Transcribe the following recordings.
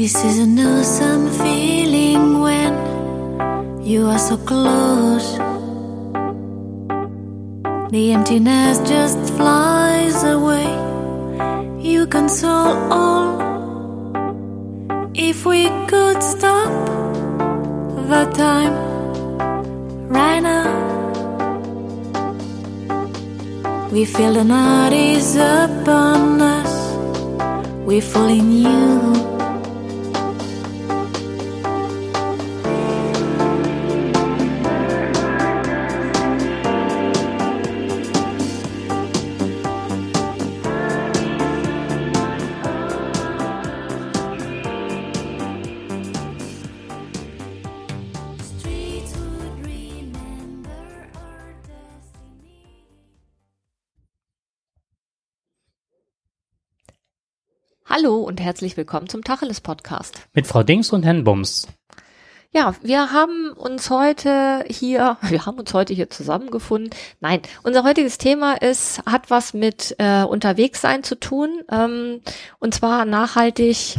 This is an awesome feeling when you are so close. The emptiness just flies away. You console all. If we could stop the time right now, we feel the night is upon us. We fall in you. Hallo und herzlich willkommen zum Tacheles Podcast. Mit Frau Dings und Herrn Bums. Ja, wir haben uns heute hier, wir haben uns heute hier zusammengefunden. Nein, unser heutiges Thema ist, hat was mit äh, Unterwegssein zu tun, ähm, und zwar nachhaltig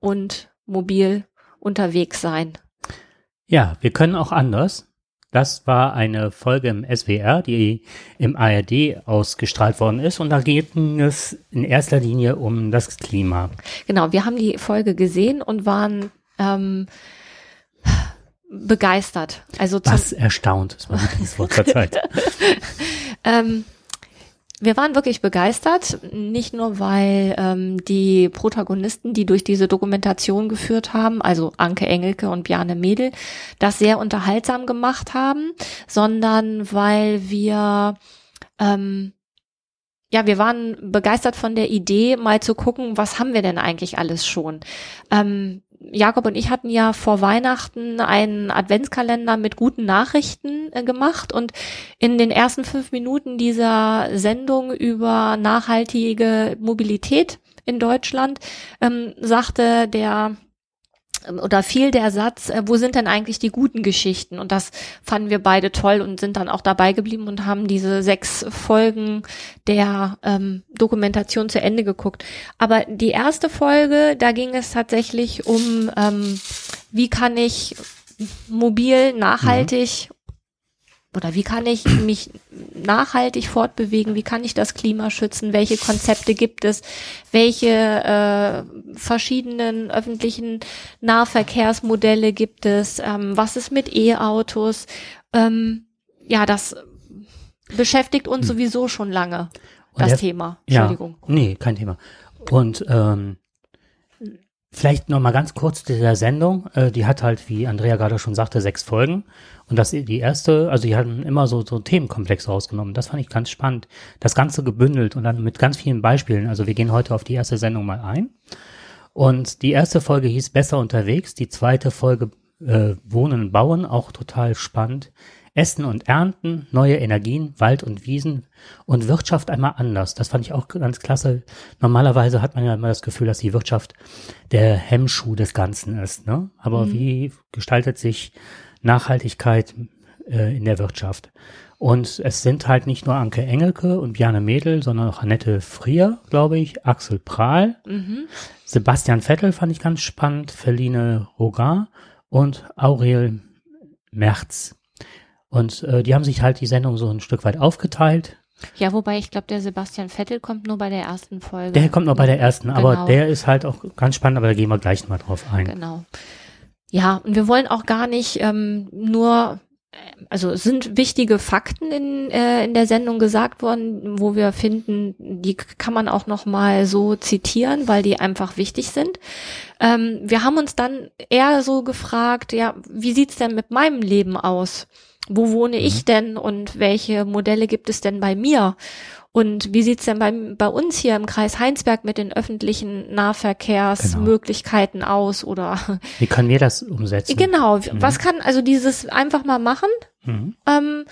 und mobil unterwegs sein. Ja, wir können auch anders. Das war eine Folge im SWR, die im ARD ausgestrahlt worden ist. Und da ging es in erster Linie um das Klima. Genau, wir haben die Folge gesehen und waren ähm, begeistert. Also Was erstaunt, ist mein Lieblingswort zur Zeit. Ähm, wir waren wirklich begeistert, nicht nur weil ähm, die Protagonisten, die durch diese Dokumentation geführt haben, also Anke Engelke und Bjarne Mädel, das sehr unterhaltsam gemacht haben, sondern weil wir ähm, ja, wir waren begeistert von der Idee, mal zu gucken, was haben wir denn eigentlich alles schon. Ähm, Jakob und ich hatten ja vor Weihnachten einen Adventskalender mit guten Nachrichten äh, gemacht und in den ersten fünf Minuten dieser Sendung über nachhaltige Mobilität in Deutschland ähm, sagte der oder fiel der Satz, äh, wo sind denn eigentlich die guten Geschichten? Und das fanden wir beide toll und sind dann auch dabei geblieben und haben diese sechs Folgen der ähm, Dokumentation zu Ende geguckt. Aber die erste Folge, da ging es tatsächlich um, ähm, wie kann ich mobil nachhaltig oder wie kann ich mich nachhaltig fortbewegen? Wie kann ich das Klima schützen? Welche Konzepte gibt es? Welche äh, verschiedenen öffentlichen Nahverkehrsmodelle gibt es? Ähm, was ist mit E-Autos? Ähm, ja, das beschäftigt uns sowieso schon lange, das der- Thema. Ja, Entschuldigung. nee, kein Thema. Und ähm, vielleicht noch mal ganz kurz zu der Sendung. Äh, die hat halt, wie Andrea gerade schon sagte, sechs Folgen. Und das die erste, also die hatten immer so so einen Themenkomplex rausgenommen. Das fand ich ganz spannend. Das Ganze gebündelt und dann mit ganz vielen Beispielen. Also wir gehen heute auf die erste Sendung mal ein. Und die erste Folge hieß Besser unterwegs. Die zweite Folge äh, Wohnen Bauen, auch total spannend. Essen und Ernten, neue Energien, Wald und Wiesen und Wirtschaft einmal anders. Das fand ich auch ganz klasse. Normalerweise hat man ja immer das Gefühl, dass die Wirtschaft der Hemmschuh des Ganzen ist. Ne? Aber wie gestaltet sich Nachhaltigkeit äh, in der Wirtschaft? Und es sind halt nicht nur Anke Engelke und Bjarne Mädel, sondern auch Annette Frier, glaube ich, Axel Prahl, Sebastian Vettel fand ich ganz spannend, Feline Rogar und Aurel Merz. Und äh, die haben sich halt die Sendung so ein Stück weit aufgeteilt. Ja, wobei ich glaube, der Sebastian Vettel kommt nur bei der ersten Folge. Der kommt noch bei der ersten, aber Genau. der ist halt auch ganz spannend, aber da gehen wir gleich mal drauf ein. Genau. Ja, und wir wollen auch gar nicht ähm, nur, äh, also es sind wichtige Fakten in, äh, in der Sendung gesagt worden, wo wir finden, die kann man auch noch mal so zitieren, weil die einfach wichtig sind. Ähm, wir haben uns dann eher so gefragt, ja, wie sieht's denn mit meinem Leben aus? Wo wohne ich denn und welche Modelle gibt es denn bei mir? Und wie sieht's denn bei, bei uns hier im Kreis Heinsberg mit den öffentlichen Nahverkehrsmöglichkeiten aus? Oder Wie können wir das umsetzen? genau, was kann also dieses einfach mal machen? Mhm. Ähm,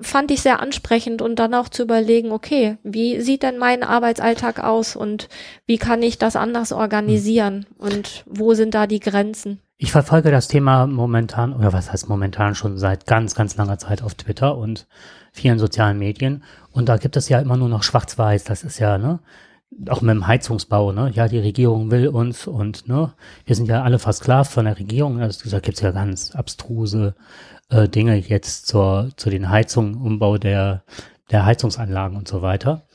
fand ich sehr ansprechend und dann auch zu überlegen, okay, wie sieht denn mein Arbeitsalltag aus und wie kann ich das anders organisieren und wo sind da die Grenzen? Ich verfolge das Thema momentan, oder was heißt momentan schon seit ganz, ganz langer Zeit auf Twitter und vielen sozialen Medien. Und da gibt es ja immer nur noch schwarz-weiß. Das ist ja, ne? auch mit dem Heizungsbau, ne? Ja, die Regierung will uns und ne, wir sind ja alle versklavt von der Regierung. Also da gibt's ja ganz abstruse äh, Dinge jetzt zur, zu den Heizungen, Umbau der, der Heizungsanlagen und so weiter.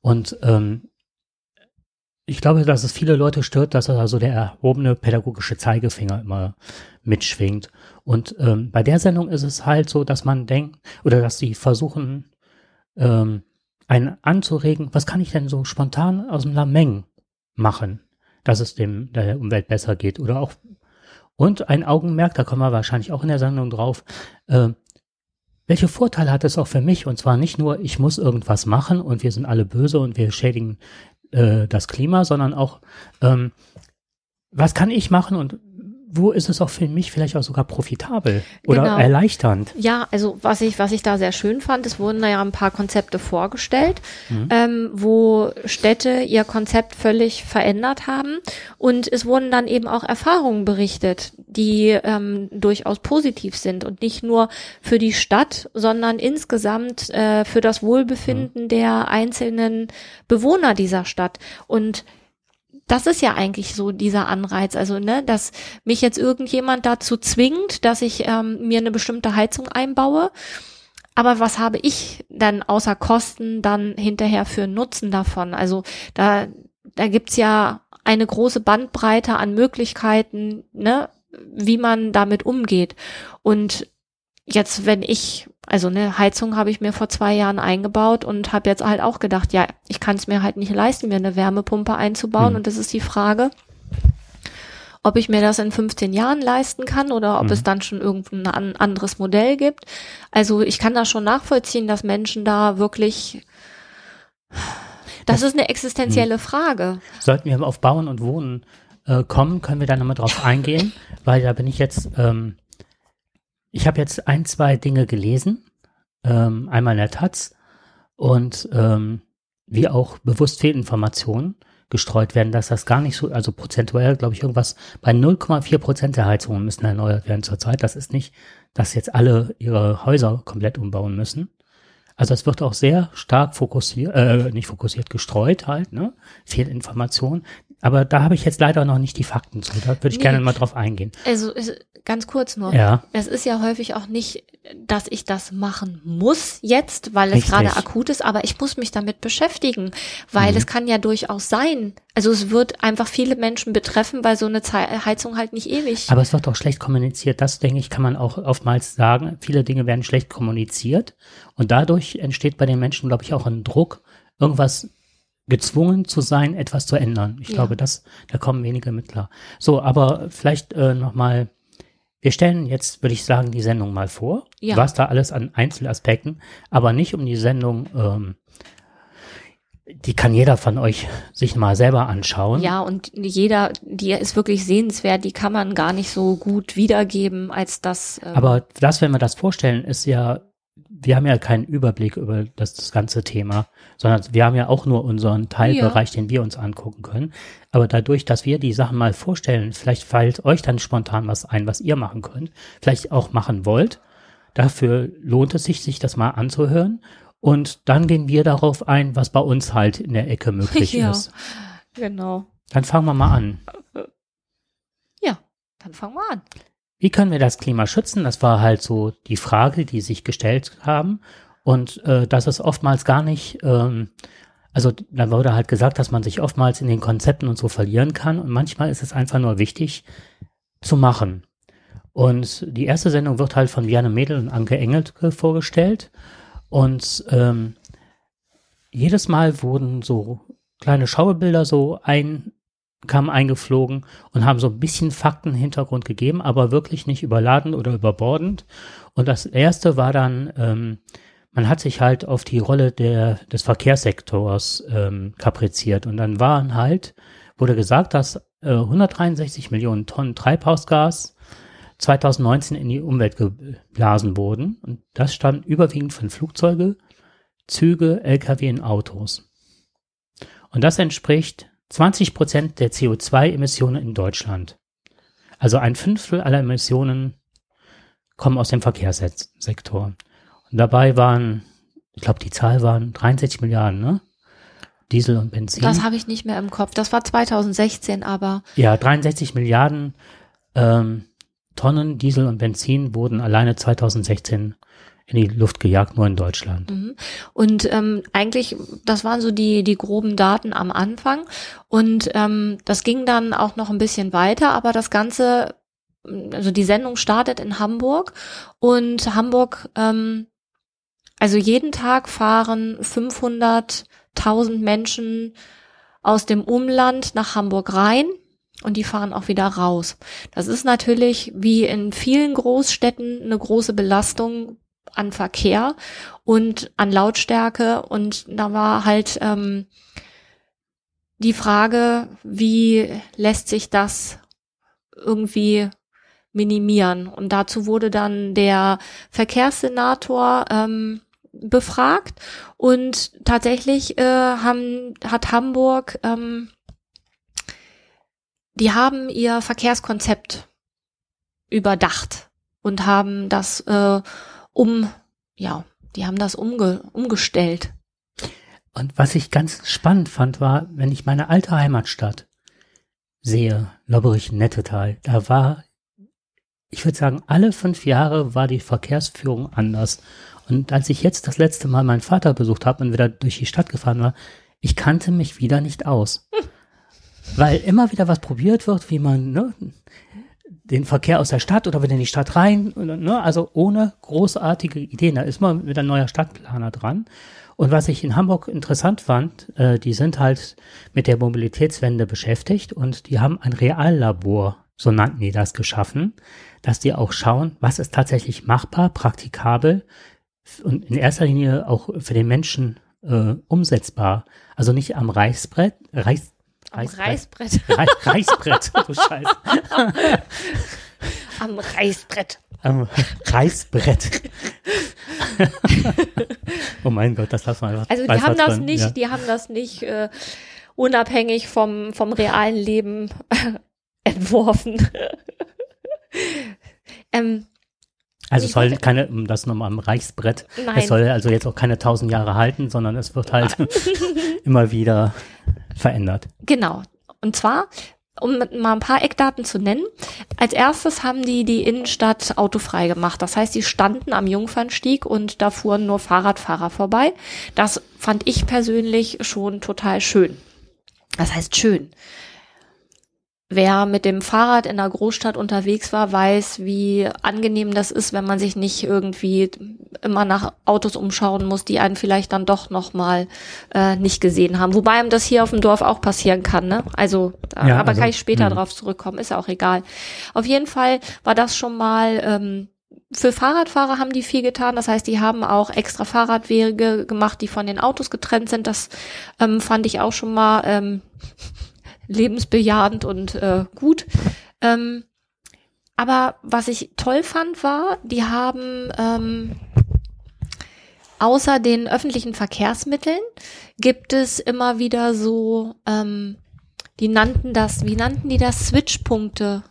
Und ähm, ich glaube, dass es viele Leute stört, dass also der erhobene pädagogische Zeigefinger immer mitschwingt. Und ähm, bei der Sendung ist es halt so, dass man denkt, oder dass sie versuchen, ähm, einen anzuregen, was kann ich denn so spontan aus dem Lameng machen, dass es dem der Umwelt besser geht oder auch und ein Augenmerk, da kommen wir wahrscheinlich auch in der Sendung drauf, äh, welche Vorteile hat es auch für mich? Und zwar nicht nur, ich muss irgendwas machen und wir sind alle böse und wir schädigen äh, das Klima, sondern auch, ähm, was kann ich machen und wo ist es auch für mich vielleicht auch sogar profitabel oder Genau. erleichternd? Ja, also was ich, was ich da sehr schön fand, es wurden da ja ein paar Konzepte vorgestellt, Mhm. ähm, wo Städte ihr Konzept völlig verändert haben. Und es wurden dann eben auch Erfahrungen berichtet, die ähm, durchaus positiv sind und nicht nur für die Stadt, sondern insgesamt äh, für das Wohlbefinden der einzelnen Bewohner dieser Stadt. Und das ist ja eigentlich so dieser Anreiz, also ne, dass mich jetzt irgendjemand dazu zwingt, dass ich ähm, mir eine bestimmte Heizung einbaue. Aber was habe ich dann außer Kosten dann hinterher für Nutzen davon? Also da, da gibt's ja eine große Bandbreite an Möglichkeiten, ne, wie man damit umgeht. Und jetzt, wenn ich, also eine Heizung habe ich mir vor zwei Jahren eingebaut und habe jetzt halt auch gedacht, ja, ich kann es mir halt nicht leisten, mir eine Wärmepumpe einzubauen. Hm. Und das ist die Frage, ob ich mir das in 15 Jahren leisten kann oder ob Mhm. es dann schon irgendein an, anderes Modell gibt. Also ich kann da schon nachvollziehen, dass Menschen da wirklich, das ist eine existenzielle Frage. Sollten wir auf Bauen und Wohnen äh, kommen, können wir da nochmal drauf eingehen, weil da bin ich jetzt, ähm, ich habe jetzt ein, zwei Dinge gelesen, ähm, einmal in der Taz und ähm, wie auch bewusst Fehlinformationen gestreut werden, dass das gar nicht so, also prozentuell, glaube ich, irgendwas bei 0,4 Prozent der Heizungen müssen erneuert werden zurzeit. Das ist nicht, dass jetzt alle ihre Häuser komplett umbauen müssen. Also es wird auch sehr stark fokussiert, äh, nicht fokussiert, gestreut halt, ne? Fehlinformationen. Aber da habe ich jetzt leider noch nicht die Fakten zu. Da würde ich Nee. gerne mal drauf eingehen. Also ganz kurz nur. Ja. Es ist ja häufig auch nicht, dass ich das machen muss jetzt, weil es gerade akut ist, aber ich muss mich damit beschäftigen, weil Mhm. es kann ja durchaus sein. Also es wird einfach viele Menschen betreffen, weil so eine Heizung halt nicht ewig. Aber es wird auch schlecht kommuniziert. Das, denke ich, kann man auch oftmals sagen. Viele Dinge werden schlecht kommuniziert. Und dadurch entsteht bei den Menschen, glaube ich, auch ein Druck, irgendwas gezwungen zu sein, etwas zu ändern. Ich Ja. glaube, das, da kommen wenige mit klar. So, aber vielleicht äh, nochmal, wir stellen jetzt, würde ich sagen, die Sendung mal vor, Ja. was da alles an Einzelaspekten, aber nicht um die Sendung, ähm, die kann jeder von euch sich mal selber anschauen. ja, und jeder, die ist wirklich sehenswert, die kann man gar nicht so gut wiedergeben, als das. ähm, Aber das, wenn wir das vorstellen, ist ja, wir haben ja keinen Überblick über das, das ganze Thema, sondern wir haben ja auch nur unseren Teilbereich, den wir uns angucken können. Aber dadurch, dass wir die Sachen mal vorstellen, vielleicht fällt euch dann spontan was ein, was ihr machen könnt, vielleicht auch machen wollt. Dafür lohnt es sich, sich das mal anzuhören. Und dann gehen wir darauf ein, was bei uns halt in der Ecke möglich Ja. ist. Genau. Dann fangen wir mal an. Ja, dann fangen wir an. Wie können wir das Klima schützen? Das war halt so die Frage, die sich gestellt haben. Und äh, das ist oftmals gar nicht, ähm, also da wurde halt gesagt, dass man sich oftmals in den Konzepten und so verlieren kann. Und manchmal ist es einfach nur wichtig zu machen. Und die erste Sendung wird halt von Vianne Mädel und Anke Engelke vorgestellt. Und ähm, jedes Mal wurden so kleine Schaubilder so ein, kamen eingeflogen und haben so ein bisschen Faktenhintergrund gegeben, aber wirklich nicht überladen oder überbordend. Und das erste war dann, ähm, man hat sich halt auf die Rolle der, des Verkehrssektors ähm, kapriziert. Und dann waren halt, wurde gesagt, dass äh, 163 Millionen Tonnen Treibhausgas 2019 in die Umwelt geblasen wurden. Und das stammt überwiegend von Flugzeuge, Züge, Lkw und Autos. Und das entspricht 20 Prozent der CO2-Emissionen in Deutschland. Also ein Fünftel aller Emissionen kommen aus dem Verkehrssektor. Und dabei waren, ich glaube, die Zahl waren 63 Milliarden, ne? Diesel und Benzin. Das habe ich nicht mehr im Kopf. Das war 2016, aber ja, 63 Milliarden ähm, Tonnen Diesel und Benzin wurden alleine 2016 in die Luft gejagt, nur in Deutschland. Mhm. Und ähm, eigentlich, das waren so die, die groben Daten am Anfang. Und ähm, das ging dann auch noch ein bisschen weiter, aber das Ganze, also die Sendung startet in Hamburg und Hamburg, ähm, also jeden Tag fahren 500.000 Menschen aus dem Umland nach Hamburg rein und die fahren auch wieder raus. Das ist natürlich wie in vielen Großstädten eine große Belastung an Verkehr und an Lautstärke und da war halt ähm, die Frage, wie lässt sich das irgendwie minimieren? Und dazu wurde dann der Verkehrssenator ähm, befragt und tatsächlich äh, haben, hat Hamburg, ähm, die haben ihr Verkehrskonzept überdacht und haben das äh, um, ja, die haben das umge umgestellt. Und was ich ganz spannend fand, war, wenn ich meine alte Heimatstadt sehe, Lobberich-Nettetal, da war, ich würde sagen, alle fünf Jahre war die Verkehrsführung anders. Und als ich jetzt das letzte Mal meinen Vater besucht habe und wieder durch die Stadt gefahren war, ich kannte mich wieder nicht aus. Hm. Weil immer wieder was probiert wird, wie man, ne, den Verkehr aus der Stadt oder wieder in die Stadt rein, ne? also ohne großartige Ideen. Da ist mal wieder ein neuer Stadtplaner dran. Und was ich in Hamburg interessant fand, äh, die sind halt mit der Mobilitätswende beschäftigt und die haben ein Reallabor, so nannten die das, geschaffen, dass die auch schauen, was ist tatsächlich machbar, praktikabel und in erster Linie auch für den Menschen äh, umsetzbar. Also nicht am Reichsbrett, Reichs, am Reißbrett. Reißbrett, Reißbrett du Scheiße. Am Reißbrett. Am Reißbrett. oh mein Gott, das lassen wir einfach. Also die haben das drin. nicht, ja. die haben das nicht äh, unabhängig vom, vom realen Leben entworfen. ähm, also es soll keine, das nochmal am Reichsbrett, Nein. es soll also jetzt auch keine tausend Jahre halten, sondern es wird halt immer wieder verändert. Genau. Und zwar, um mal ein paar Eckdaten zu nennen. Als erstes haben die die Innenstadt autofrei gemacht. Das heißt, die standen am Jungfernstieg und da fuhren nur Fahrradfahrer vorbei. Das fand ich persönlich schon total schön. Das heißt schön. Wer mit dem Fahrrad in der Großstadt unterwegs war, weiß, wie angenehm das ist, wenn man sich nicht irgendwie immer nach Autos umschauen muss, die einen vielleicht dann doch nochmal äh, nicht gesehen haben. Wobei einem das hier auf dem Dorf auch passieren kann, ne? Also, ja, aber also, kann ich später mh. drauf zurückkommen, ist auch egal. Auf jeden Fall war das schon mal ähm, für Fahrradfahrer haben die viel getan. Das heißt, die haben auch extra Fahrradwege gemacht, die von den Autos getrennt sind. Das ähm, fand ich auch schon mal ähm, lebensbejahend und äh, gut. Ähm, aber was ich toll fand, war, die haben ähm, außer den öffentlichen Verkehrsmitteln gibt es immer wieder so, ähm, die nannten das, wie nannten die das? Switchpunkte.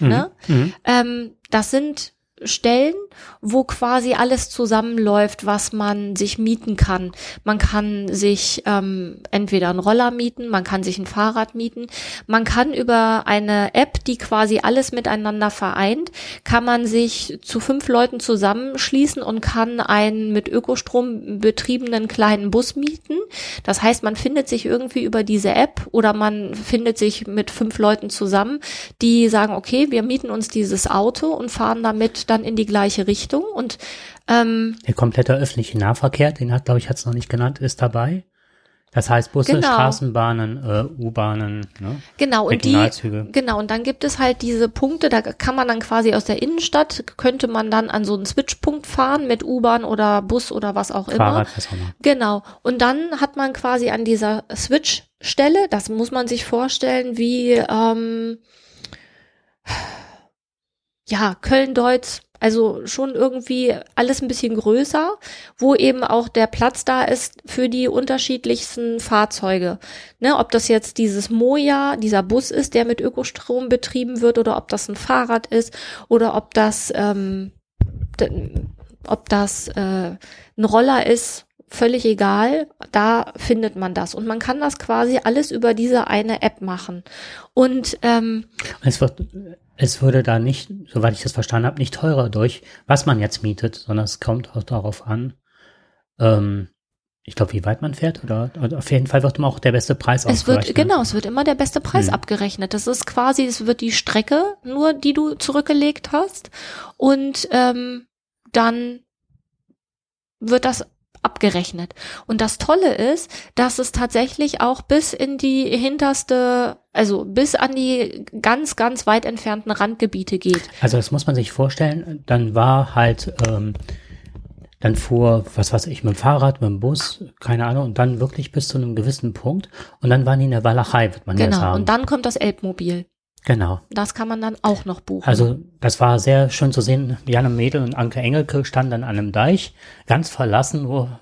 Mhm. Ne? Mhm. Ähm, das sind Stellen, wo quasi alles zusammenläuft, was man sich mieten kann. Man kann sich ähm, entweder einen Roller mieten, man kann sich ein Fahrrad mieten, man kann über eine App, die quasi alles miteinander vereint, kann man sich zu fünf Leuten zusammenschließen und kann einen mit Ökostrom betriebenen kleinen Bus mieten. Das heißt, man findet sich irgendwie über diese App oder man findet sich mit fünf Leuten zusammen, die sagen, okay, wir mieten uns dieses Auto und fahren damit dann in die gleiche Richtung und ähm, der komplette öffentliche Nahverkehr, den hat, glaube ich, hat es noch nicht genannt, ist dabei. Das heißt Busse, genau. Straßenbahnen, äh, U-Bahnen, ne? Genau und die genau und dann gibt es halt diese Punkte, da kann man dann quasi aus der Innenstadt könnte man dann an so einen Switchpunkt fahren mit U-Bahn oder Bus oder was auch Fahrrad, immer. Was auch immer. Genau und dann hat man quasi an dieser Switch-Stelle, das muss man sich vorstellen, wie ähm, ja Köln-Deutz also schon irgendwie alles ein bisschen größer, wo eben auch der Platz da ist für die unterschiedlichsten Fahrzeuge. Ne, ob das jetzt dieses Moja, dieser Bus ist, der mit Ökostrom betrieben wird, oder ob das ein Fahrrad ist, oder ob das, ähm, ob das äh, ein Roller ist, völlig egal, da findet man das. Und man kann das quasi alles über diese eine App machen. Und ähm, wird, es würde da nicht, soweit ich das verstanden habe, nicht teurer durch, was man jetzt mietet, sondern es kommt auch darauf an, ähm, ich glaube, wie weit man fährt, oder, oder auf jeden Fall wird immer auch der beste Preis es wird, genau, es wird immer der beste Preis Hm. abgerechnet. Das ist quasi, es wird die Strecke nur, die du zurückgelegt hast. Und ähm, dann wird das abgerechnet. Und das Tolle ist, dass es tatsächlich auch bis in die hinterste, also bis an die ganz, ganz weit entfernten Randgebiete geht. Also das muss man sich vorstellen, dann war halt, ähm, dann fuhr, was weiß ich, mit dem Fahrrad, mit dem Bus, keine Ahnung, und dann wirklich bis zu einem gewissen Punkt. Und dann waren die in der Walachei, wird man ja Genau. sagen. Und dann kommt das Elbmobil. genau. Das kann man dann auch noch buchen. Also das war sehr schön zu sehen. Janne Mädel und Anke Engelke standen an einem Deich, ganz verlassen, nur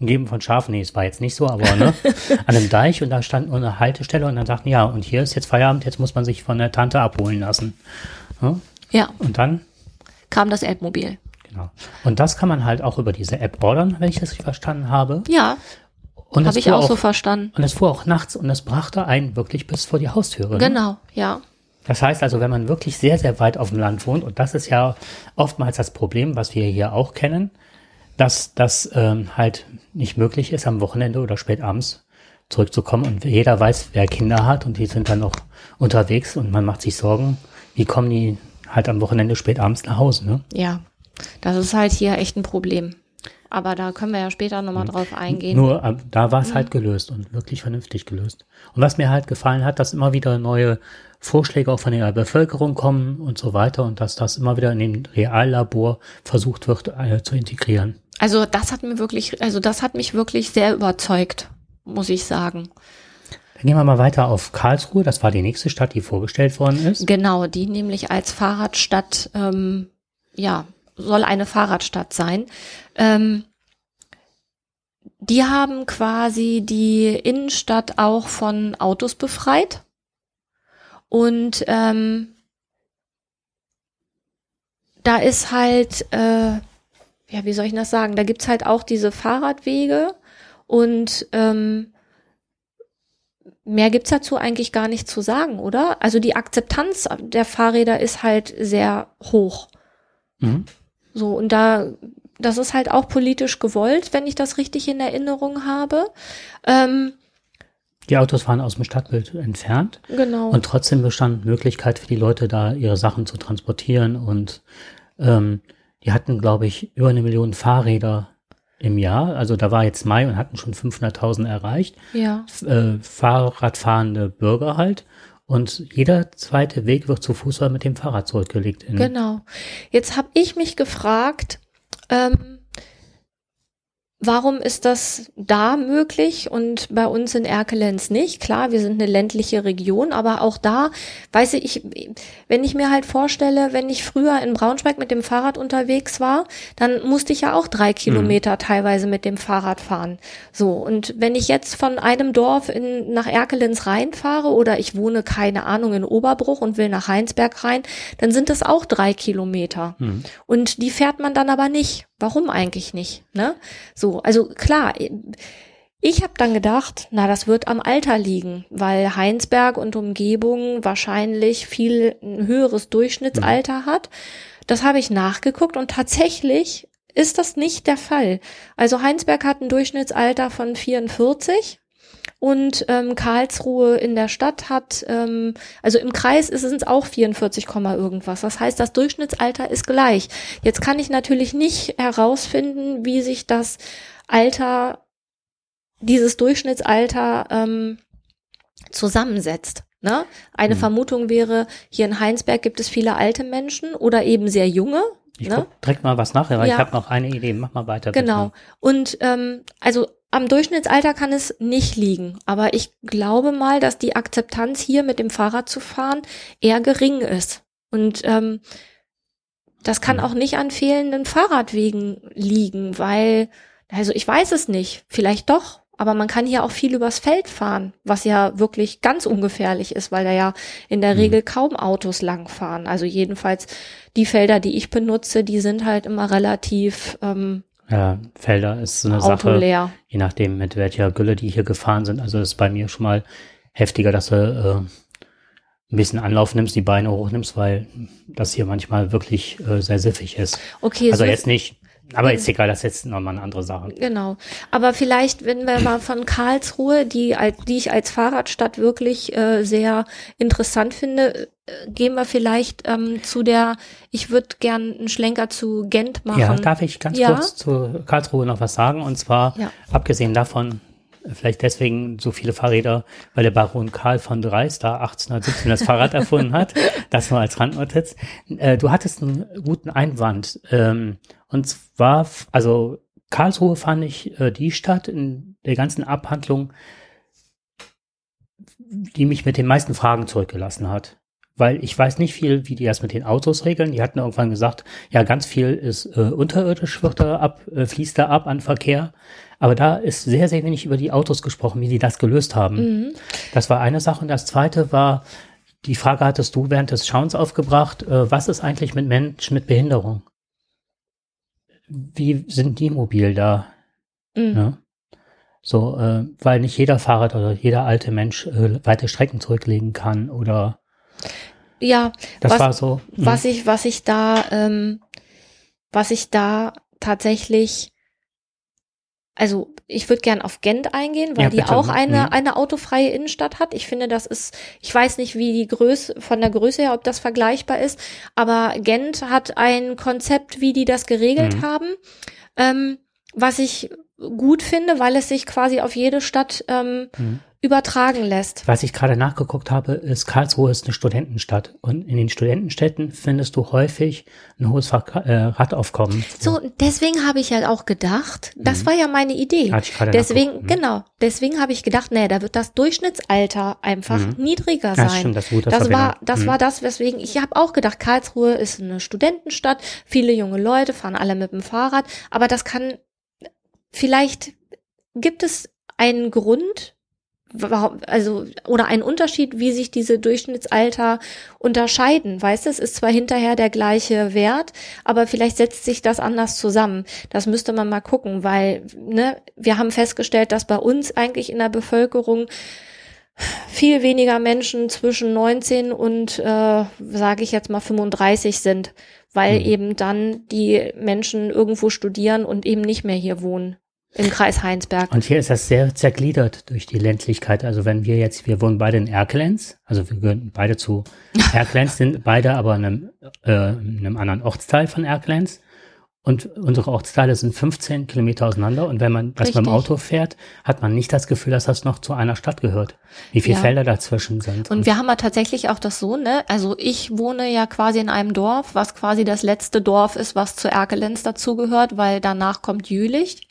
umgeben von Schafen. Nee, es war jetzt nicht so, aber ne, an einem Deich und da stand nur eine Haltestelle und dann sagten, ja, und hier ist jetzt Feierabend, jetzt muss man sich von der Tante abholen lassen. Ja, ja, und dann, kam das Elbmobil. genau. Und das kann man halt auch über diese App ordern, wenn ich das richtig verstanden habe. Ja, Und habe ich fuhr auch so verstanden. Und es fuhr auch nachts und es brachte einen wirklich bis vor die Haustüre. ne? Genau, ja. Das heißt also, wenn man wirklich sehr, sehr weit auf dem Land wohnt, und das ist ja oftmals das Problem, was wir hier auch kennen, dass das ähm, halt nicht möglich ist, am Wochenende oder spät abends zurückzukommen. Und jeder weiß, wer Kinder hat und die sind dann noch unterwegs und man macht sich Sorgen, wie kommen die halt am Wochenende spät abends nach Hause. Ne? Ja, das ist halt hier echt ein Problem. Aber da können wir ja später nochmal drauf eingehen. Nur äh, da war es halt gelöst und wirklich vernünftig gelöst. Und was mir halt gefallen hat, dass immer wieder neue Vorschläge auch von der Bevölkerung kommen und so weiter und dass das immer wieder in dem Reallabor versucht wird äh, zu integrieren. Also das hat mir wirklich, also das hat mich wirklich sehr überzeugt, muss ich sagen. Dann gehen wir mal weiter auf Karlsruhe. Das war die nächste Stadt, die vorgestellt worden ist. Genau, die nämlich als Fahrradstadt, ähm, ja, soll eine Fahrradstadt sein. Ähm, die haben quasi die Innenstadt auch von Autos befreit. Und ähm, da ist halt, äh, ja, wie soll ich das sagen? Da gibt's halt auch diese Fahrradwege und ähm, mehr gibt's dazu eigentlich gar nicht zu sagen, oder? Also die Akzeptanz der Fahrräder ist halt sehr hoch. Mhm. So, und da, das ist halt auch politisch gewollt, wenn ich das richtig in Erinnerung habe. Ähm, Die Autos waren aus dem Stadtbild entfernt genau. und trotzdem bestand Möglichkeit für die Leute da ihre Sachen zu transportieren und ähm, die hatten, glaube ich, über eine Million Fahrräder im Jahr. Also da war jetzt Mai und hatten schon 500.000 erreicht. ja. Äh, Fahrradfahrende Bürger halt. Und jeder zweite Weg wird zu Fuß oder mit dem Fahrrad zurückgelegt. Genau. Jetzt habe ich mich gefragt, ähm, warum ist das da möglich und bei uns in Erkelenz nicht? Klar, wir sind eine ländliche Region, aber auch da, weiß ich, wenn ich mir halt vorstelle, wenn ich früher in Braunschweig mit dem Fahrrad unterwegs war, dann musste ich ja auch drei Kilometer teilweise mit dem Fahrrad fahren. So, und wenn ich jetzt von einem Dorf in, nach Erkelenz reinfahre oder ich wohne, keine Ahnung, in Oberbruch und will nach Heinsberg rein, dann sind das auch drei Kilometer. Mhm. Und die fährt man dann aber nicht. Warum eigentlich nicht? Ne? So, also klar, ich habe dann gedacht, na, das wird am Alter liegen, weil Heinsberg und Umgebung wahrscheinlich viel ein höheres Durchschnittsalter hat. Das habe ich nachgeguckt und tatsächlich ist das nicht der Fall. Also Heinsberg hat ein Durchschnittsalter von 44 und ähm, Karlsruhe in der Stadt hat, ähm, also im Kreis ist es auch 44, Komma irgendwas. Das heißt, das Durchschnittsalter ist gleich. Jetzt kann ich natürlich nicht herausfinden, wie sich das Alter, dieses Durchschnittsalter ähm, zusammensetzt. Ne? Eine Hm. Vermutung wäre, hier in Heinsberg gibt es viele alte Menschen oder eben sehr junge. Ich ne? guck direkt mal was nach, weil Ja. ich habe noch eine Idee. Mach mal weiter. Genau. Und ähm, also am Durchschnittsalter kann es nicht liegen, aber ich glaube mal, dass die Akzeptanz hier mit dem Fahrrad zu fahren eher gering ist. Und ähm, das kann Hm. auch nicht an fehlenden Fahrradwegen liegen, weil, also ich weiß es nicht, vielleicht doch, aber man kann hier auch viel übers Feld fahren, was ja wirklich ganz ungefährlich ist, weil da ja in der Mhm. Regel kaum Autos langfahren. Also jedenfalls die Felder, die ich benutze, die sind halt immer relativ ähm, Ja, Felder ist so eine Auto Sache, leer. je nachdem, mit welcher Gülle die hier gefahren sind. Also ist bei mir schon mal heftiger, dass du äh, ein bisschen Anlauf nimmst, die Beine hochnimmst, weil das hier manchmal wirklich äh, sehr siffig ist. Okay, Also so jetzt nicht, aber ist egal, das ist jetzt nochmal eine andere Sache. Genau. Aber vielleicht, wenn wir mal von Karlsruhe, die, als- die ich als Fahrradstadt wirklich äh, sehr interessant finde, äh, gehen wir vielleicht ähm, zu der, ich würde gern einen Schlenker zu Gent machen. Ja, darf ich ganz Ja? kurz zu Karlsruhe noch was sagen? Und zwar, Ja. abgesehen davon, vielleicht deswegen so viele Fahrräder, weil der Baron Karl von Dreis da 1817 das Fahrrad erfunden hat. Das nur als Randnotiz. Äh, du hattest einen guten Einwand. Ähm, und zwar, also Karlsruhe fand ich äh, die Stadt in der ganzen Abhandlung, die mich mit den meisten Fragen zurückgelassen hat. Weil ich weiß nicht viel, wie die das mit den Autos regeln. Die hatten irgendwann gesagt, ja, ganz viel ist äh, unterirdisch, wird da ab, äh, fließt da ab an Verkehr. Aber da ist sehr, sehr wenig über die Autos gesprochen, wie die das gelöst haben. Mhm. Das war eine Sache. Und das zweite war, die Frage hattest du während des Schauens aufgebracht, äh, was ist eigentlich mit Menschen mit Behinderung? Wie sind die mobil da? Mhm. Ne? So, äh, weil nicht jeder Fahrrad oder jeder alte Mensch äh, weite Strecken zurücklegen kann oder Ja, das Was- war so. mhm. was ich, was ich da, ähm, was ich da tatsächlich, also ich würde gern auf Gent eingehen, weil Ja, die auch eine, Mhm. eine autofreie Innenstadt hat. Ich finde, das ist, ich weiß nicht, wie die Größe, von der Größe her, ob das vergleichbar ist, aber Gent hat ein Konzept, wie die das geregelt Mhm. haben, ähm, was ich gut finde, weil es sich quasi auf jede Stadt ähm, Mhm. Übertragen lässt. Was ich gerade nachgeguckt habe, ist Karlsruhe ist eine Studentenstadt und in den Studentenstädten findest du häufig ein hohes äh, Radaufkommen. So, deswegen habe ich ja auch gedacht, das war ja meine Idee. Mhm. Hatte ich gerade Deswegen, mhm. genau, deswegen habe ich gedacht, nee, da wird das Durchschnittsalter einfach Mhm. niedriger Ja, sein. stimmt, das eine gute das war, das Mhm. war das, weswegen ich habe auch gedacht, Karlsruhe ist eine Studentenstadt, viele junge Leute fahren alle mit dem Fahrrad, aber das kann vielleicht gibt es einen Grund, also oder einen Unterschied, wie sich diese Durchschnittsalter unterscheiden. Weißt du, es ist zwar hinterher der gleiche Wert, aber vielleicht setzt sich das anders zusammen. Das müsste man mal gucken, weil ne, wir haben festgestellt, dass bei uns eigentlich in der Bevölkerung viel weniger Menschen zwischen 19 und, äh, sage ich jetzt mal, 35 sind, weil Mhm. eben dann die Menschen irgendwo studieren und eben nicht mehr hier wohnen im Kreis Heinsberg. Und hier ist das sehr zergliedert durch die Ländlichkeit. Also wenn wir jetzt, wir wohnen beide in Erkelenz, also wir gehören beide zu Erkelenz, sind beide aber in einem, äh, in einem anderen Ortsteil von Erkelenz. Und unsere Ortsteile sind 15 Kilometer auseinander. Und wenn man das beim Richtig. Auto fährt, hat man nicht das Gefühl, dass das noch zu einer Stadt gehört. Wie viele Ja. Felder dazwischen sind. Und wir haben ja tatsächlich auch das so, ne? Also ich wohne ja quasi in einem Dorf, was quasi das letzte Dorf ist, was zu Erkelenz dazugehört, weil danach kommt Jülicht.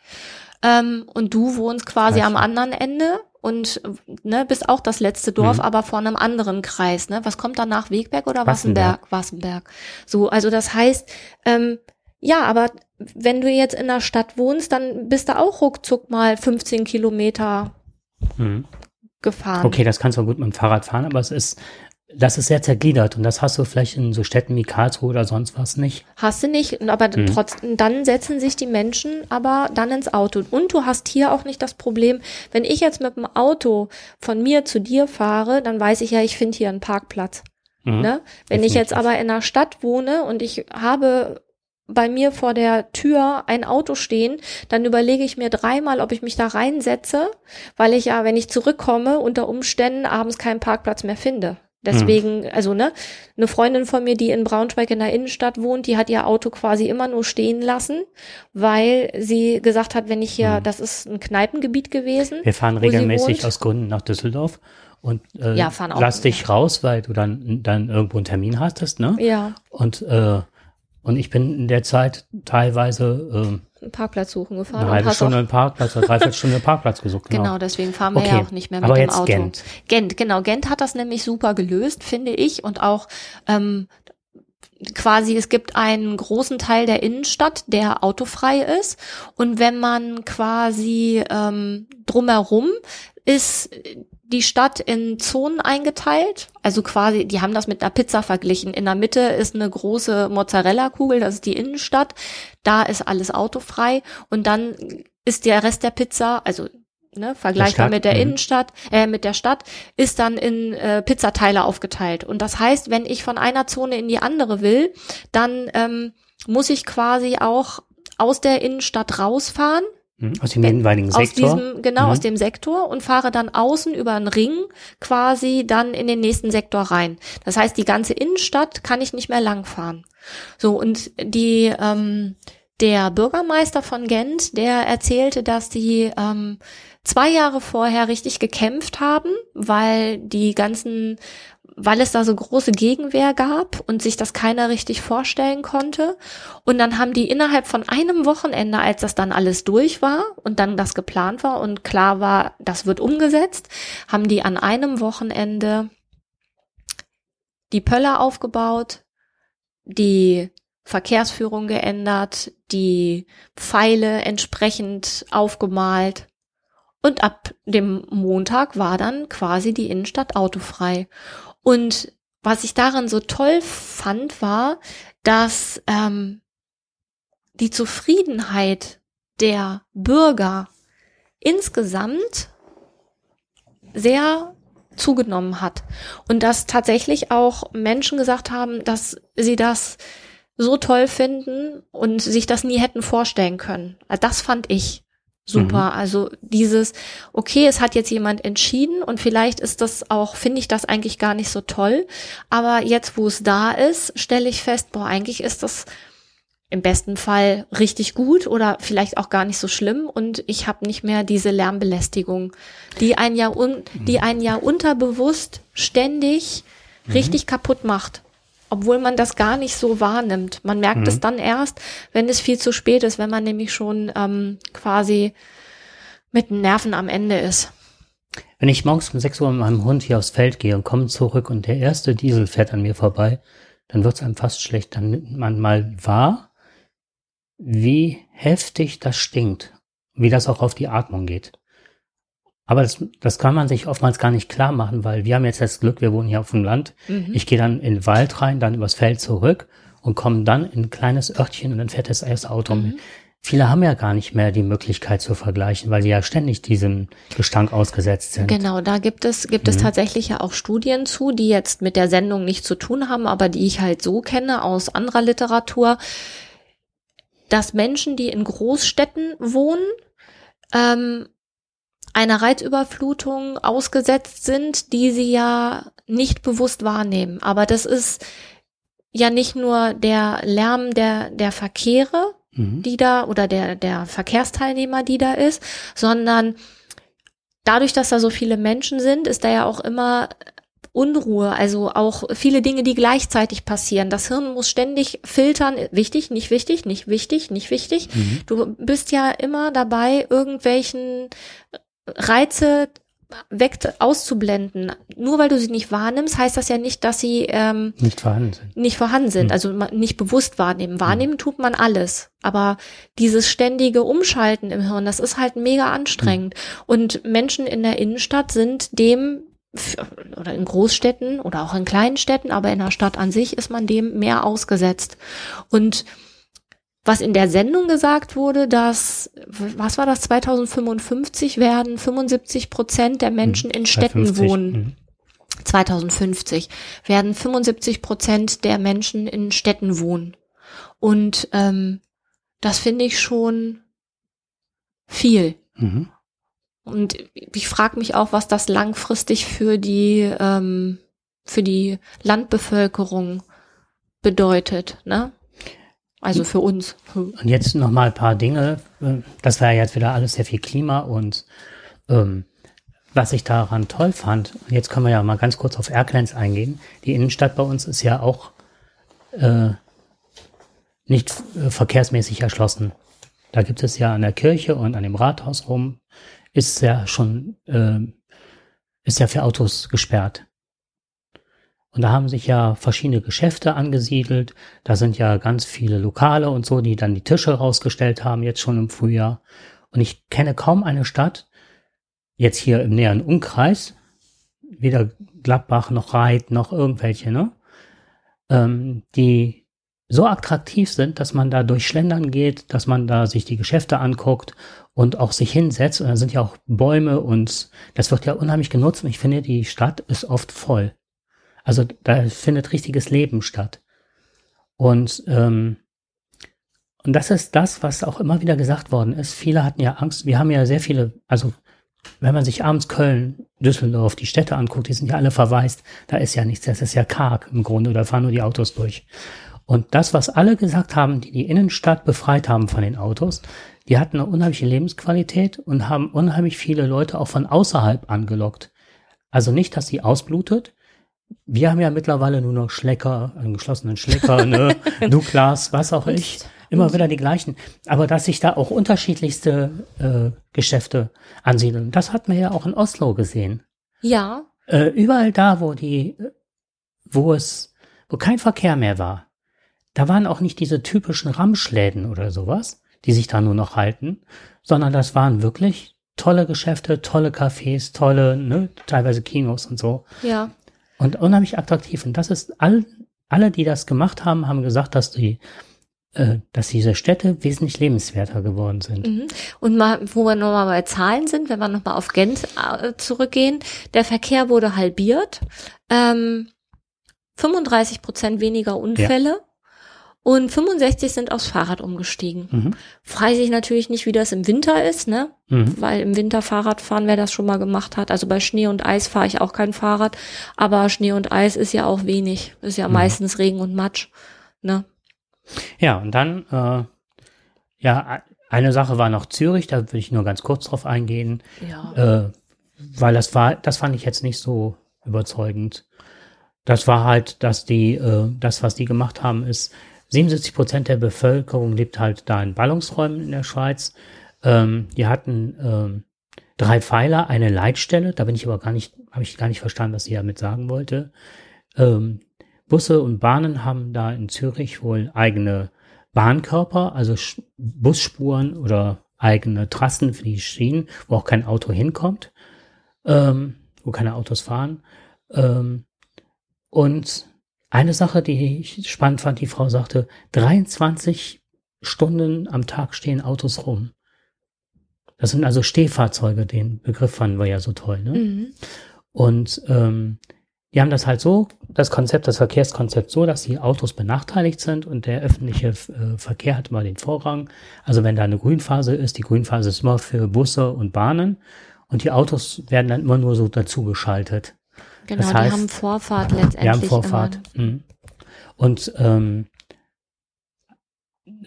Ähm, und du wohnst quasi am Gleiche. anderen Ende und ne, bist auch das letzte Dorf, Mhm. aber vor einem anderen Kreis. Ne? Was kommt danach? Wegberg oder Wassenberg. Wassenberg? So, also das heißt, ähm, ja, aber wenn du jetzt in der Stadt wohnst, dann bist du auch ruckzuck mal 15 Kilometer Mhm. gefahren. Okay, das kannst du gut mit dem Fahrrad fahren, aber es ist, das ist sehr zergliedert. Und das hast du vielleicht in so Städten wie Karlsruhe oder sonst was nicht. Hast du nicht, aber Mhm. trotzdem, dann setzen sich die Menschen aber dann ins Auto. Und du hast hier auch nicht das Problem, wenn ich jetzt mit dem Auto von mir zu dir fahre, dann weiß ich ja, ich finde hier einen Parkplatz. Mhm. Ne? Wenn ich jetzt Definitiv. aber in einer Stadt wohne und ich habe bei mir vor der Tür ein Auto stehen, dann überlege ich mir dreimal, ob ich mich da reinsetze, weil ich ja, wenn ich zurückkomme, unter Umständen abends keinen Parkplatz mehr finde. Deswegen, also ne, eine Freundin von mir, die in Braunschweig in der Innenstadt wohnt, die hat ihr Auto quasi immer nur stehen lassen, weil sie gesagt hat, wenn ich hier, Mhm. das ist ein Kneipengebiet gewesen. Wir fahren regelmäßig aus Gründen nach Düsseldorf und äh, Ja, fahren auch, lass dich raus, weil du dann, dann irgendwo einen Termin hattest, ne? Ja, Und, äh, und ich bin in der Zeit teilweise ähm, Parkplatz suchen gefahren. eine halbe Stunde einen Parkplatz oder dreiviertel Stunde einen Parkplatz gesucht. Genau. Genau, deswegen fahren wir Okay, ja auch nicht mehr mit aber dem jetzt Auto. Gent. Gent, genau. Gent hat das nämlich super gelöst, finde ich. Und auch ähm, quasi, es gibt einen großen Teil der Innenstadt, der autofrei ist. Und wenn man quasi ähm, drumherum ist die Stadt in Zonen eingeteilt. Also quasi, die haben das mit einer Pizza verglichen. In der Mitte ist eine große Mozzarella-Kugel, das ist die Innenstadt. Da ist alles autofrei. Und dann ist der Rest der Pizza, also ne, vergleichbar mit der mhm. Innenstadt, äh, mit der Stadt, ist dann in äh, Pizzateile aufgeteilt. Und das heißt, wenn ich von einer Zone in die andere will, dann ähm, muss ich quasi auch aus der Innenstadt rausfahren aus dem jeweiligen Sektor? Aus diesem, genau, mhm. aus dem Sektor und fahre dann außen über einen Ring quasi dann in den nächsten Sektor rein. Das heißt, die ganze Innenstadt kann ich nicht mehr langfahren. So, und die, ähm, der Bürgermeister von Gent, der erzählte, dass die ähm, zwei Jahre vorher richtig gekämpft haben, weil die ganzen weil es da so große Gegenwehr gab und sich das keiner richtig vorstellen konnte. Und dann haben die innerhalb von einem Wochenende, als das dann alles durch war und dann das geplant war und klar war, das wird umgesetzt, haben die an einem Wochenende die Pöller aufgebaut, die Verkehrsführung geändert, die Pfeile entsprechend aufgemalt. Und ab dem Montag war dann quasi die Innenstadt autofrei. Und was ich daran so toll fand, war, dass ähm, die Zufriedenheit der Bürger insgesamt sehr zugenommen hat. Und dass tatsächlich auch Menschen gesagt haben, dass sie das so toll finden und sich das nie hätten vorstellen können. Also das fand ich super. Mhm. Also dieses, okay, es hat jetzt jemand entschieden und vielleicht ist das auch, finde ich das eigentlich gar nicht so toll. Aber jetzt, wo es da ist, stelle ich fest, boah, eigentlich ist das im besten Fall richtig gut oder vielleicht auch gar nicht so schlimm und ich habe nicht mehr diese Lärmbelästigung, die ein ja un, die ein ja unterbewusst ständig mhm. richtig kaputt macht obwohl man das gar nicht so wahrnimmt. Man merkt mhm. es dann erst, wenn es viel zu spät ist, wenn man nämlich schon ähm, quasi mit den Nerven am Ende ist. Wenn ich morgens um 6 Uhr mit meinem Hund hier aufs Feld gehe und komme zurück und der erste Diesel fährt an mir vorbei, dann wird es einem fast schlecht. Dann nimmt man mal wahr, wie heftig das stinkt, wie das auch auf die Atmung geht. Aber das, das kann man sich oftmals gar nicht klar machen, weil wir haben jetzt das Glück, wir wohnen hier auf dem Land. Mhm. Ich gehe dann in den Wald rein, dann übers Feld zurück und komme dann in ein kleines Örtchen und dann fährt das erste Auto mhm. mit. Viele haben ja gar nicht mehr die Möglichkeit zu vergleichen, weil sie ja ständig diesem Gestank ausgesetzt sind. Genau, da gibt es, gibt mhm. es tatsächlich ja auch Studien zu, die jetzt mit der Sendung nichts zu tun haben, aber die ich halt so kenne aus anderer Literatur, dass Menschen, die in Großstädten wohnen, ähm, einer Reizüberflutung ausgesetzt sind, die sie ja nicht bewusst wahrnehmen. Aber das ist ja nicht nur der Lärm der, der Verkehre, mhm. die da, oder der, der Verkehrsteilnehmer, die da ist, sondern dadurch, dass da so viele Menschen sind, ist da ja auch immer Unruhe, also auch viele Dinge, die gleichzeitig passieren. Das Hirn muss ständig filtern, wichtig, nicht wichtig, nicht wichtig, nicht wichtig. Mhm. Du bist ja immer dabei, irgendwelchen Reize weg auszublenden. Nur weil du sie nicht wahrnimmst, heißt das ja nicht, dass sie ähm, nicht vorhanden sind. Nicht vorhanden sind, hm. also nicht bewusst wahrnehmen. Wahrnehmen hm. tut man alles, aber dieses ständige Umschalten im Hirn, das ist halt mega anstrengend. Hm. Und Menschen in der Innenstadt sind dem oder in Großstädten oder auch in kleinen Städten, aber in der Stadt an sich ist man dem mehr ausgesetzt. Und was in der Sendung gesagt wurde, dass, was war das, 2055 werden 75 Prozent der Menschen in Städten 50. wohnen. 2050 mhm. werden 75 Prozent der Menschen in Städten wohnen. Und ähm, das finde ich schon viel. Mhm. Und ich frage mich auch, was das langfristig für die ähm, für die Landbevölkerung bedeutet. Ne? Also für uns. Und jetzt noch mal ein paar Dinge. Das war ja jetzt wieder alles sehr viel Klima und ähm, was ich daran toll fand, jetzt können wir ja mal ganz kurz auf Erklenz eingehen. Die Innenstadt bei uns ist ja auch äh, nicht äh, verkehrsmäßig erschlossen. Da gibt es ja an der Kirche und an dem Rathaus rum ist ja schon äh, ist ja für Autos gesperrt. Und da haben sich ja verschiedene Geschäfte angesiedelt. Da sind ja ganz viele Lokale und so, die dann die Tische rausgestellt haben, jetzt schon im Frühjahr. Und ich kenne kaum eine Stadt, jetzt hier im näheren Umkreis, weder Gladbach noch Reit noch irgendwelche, ne? Ähm, die so attraktiv sind, dass man da durchschlendern geht, dass man da sich die Geschäfte anguckt und auch sich hinsetzt. Und da sind ja auch Bäume und das wird ja unheimlich genutzt. Und ich finde, die Stadt ist oft voll. Also da findet richtiges Leben statt. Und, ähm, und das ist das, was auch immer wieder gesagt worden ist. Viele hatten ja Angst. Wir haben ja sehr viele, also wenn man sich abends Köln, Düsseldorf, die Städte anguckt, die sind ja alle verwaist. Da ist ja nichts, das ist ja karg im Grunde, da fahren nur die Autos durch. Und das, was alle gesagt haben, die die Innenstadt befreit haben von den Autos, die hatten eine unheimliche Lebensqualität und haben unheimlich viele Leute auch von außerhalb angelockt. Also nicht, dass sie ausblutet. Wir haben ja mittlerweile nur noch Schlecker, einen geschlossenen Schlecker, ne, Douglas, was auch ich. Immer wieder die gleichen. Aber dass sich da auch unterschiedlichste äh, Geschäfte ansiedeln, das hat man ja auch in Oslo gesehen. Ja. Äh, überall da, wo die, wo es, wo kein Verkehr mehr war, da waren auch nicht diese typischen Ramschläden oder sowas, die sich da nur noch halten, sondern das waren wirklich tolle Geschäfte, tolle Cafés, tolle, ne, teilweise Kinos und so. Ja. Und unheimlich attraktiv. Und das ist all, alle, die das gemacht haben, haben gesagt, dass die äh, dass diese Städte wesentlich lebenswerter geworden sind. Mhm. Und mal, wo wir nochmal bei Zahlen sind, wenn wir nochmal auf Gent äh, zurückgehen, der Verkehr wurde halbiert, ähm, 35 Prozent weniger Unfälle. Und 65 sind aufs Fahrrad umgestiegen. Mhm. Weiß ich natürlich nicht, wie das im Winter ist, ne? Mhm. Weil im Winter Fahrrad fahren, wer das schon mal gemacht hat. Also bei Schnee und Eis fahre ich auch kein Fahrrad. Aber Schnee und Eis ist ja auch wenig. Ist ja mhm. meistens Regen und Matsch. Ne? Ja, und dann, äh, ja, eine Sache war noch Zürich, da will ich nur ganz kurz drauf eingehen. Ja. Äh, weil das war, das fand ich jetzt nicht so überzeugend. Das war halt, dass die, äh, das, was die gemacht haben, ist, 77 Prozent der Bevölkerung lebt halt da in Ballungsräumen in der Schweiz. Ähm, die hatten ähm, drei Pfeiler, eine Leitstelle, da bin ich aber gar nicht, habe ich gar nicht verstanden, was sie damit sagen wollte. Ähm, Busse und Bahnen haben da in Zürich wohl eigene Bahnkörper, also Busspuren oder eigene Trassen für die Schienen, wo auch kein Auto hinkommt, ähm, wo keine Autos fahren. Ähm, und eine Sache, die ich spannend fand, die Frau sagte, 23 Stunden am Tag stehen Autos rum. Das sind also Stehfahrzeuge, den Begriff fanden wir ja so toll. Ne? Mhm. Und ähm, die haben das halt so, das Konzept, das Verkehrskonzept so, dass die Autos benachteiligt sind und der öffentliche äh, Verkehr hat immer den Vorrang. Also wenn da eine Grünphase ist, die Grünphase ist immer für Busse und Bahnen und die Autos werden dann immer nur so dazugeschaltet. Genau, das heißt, die haben Vorfahrt letztendlich. Die haben Vorfahrt. Mhm. Und ähm,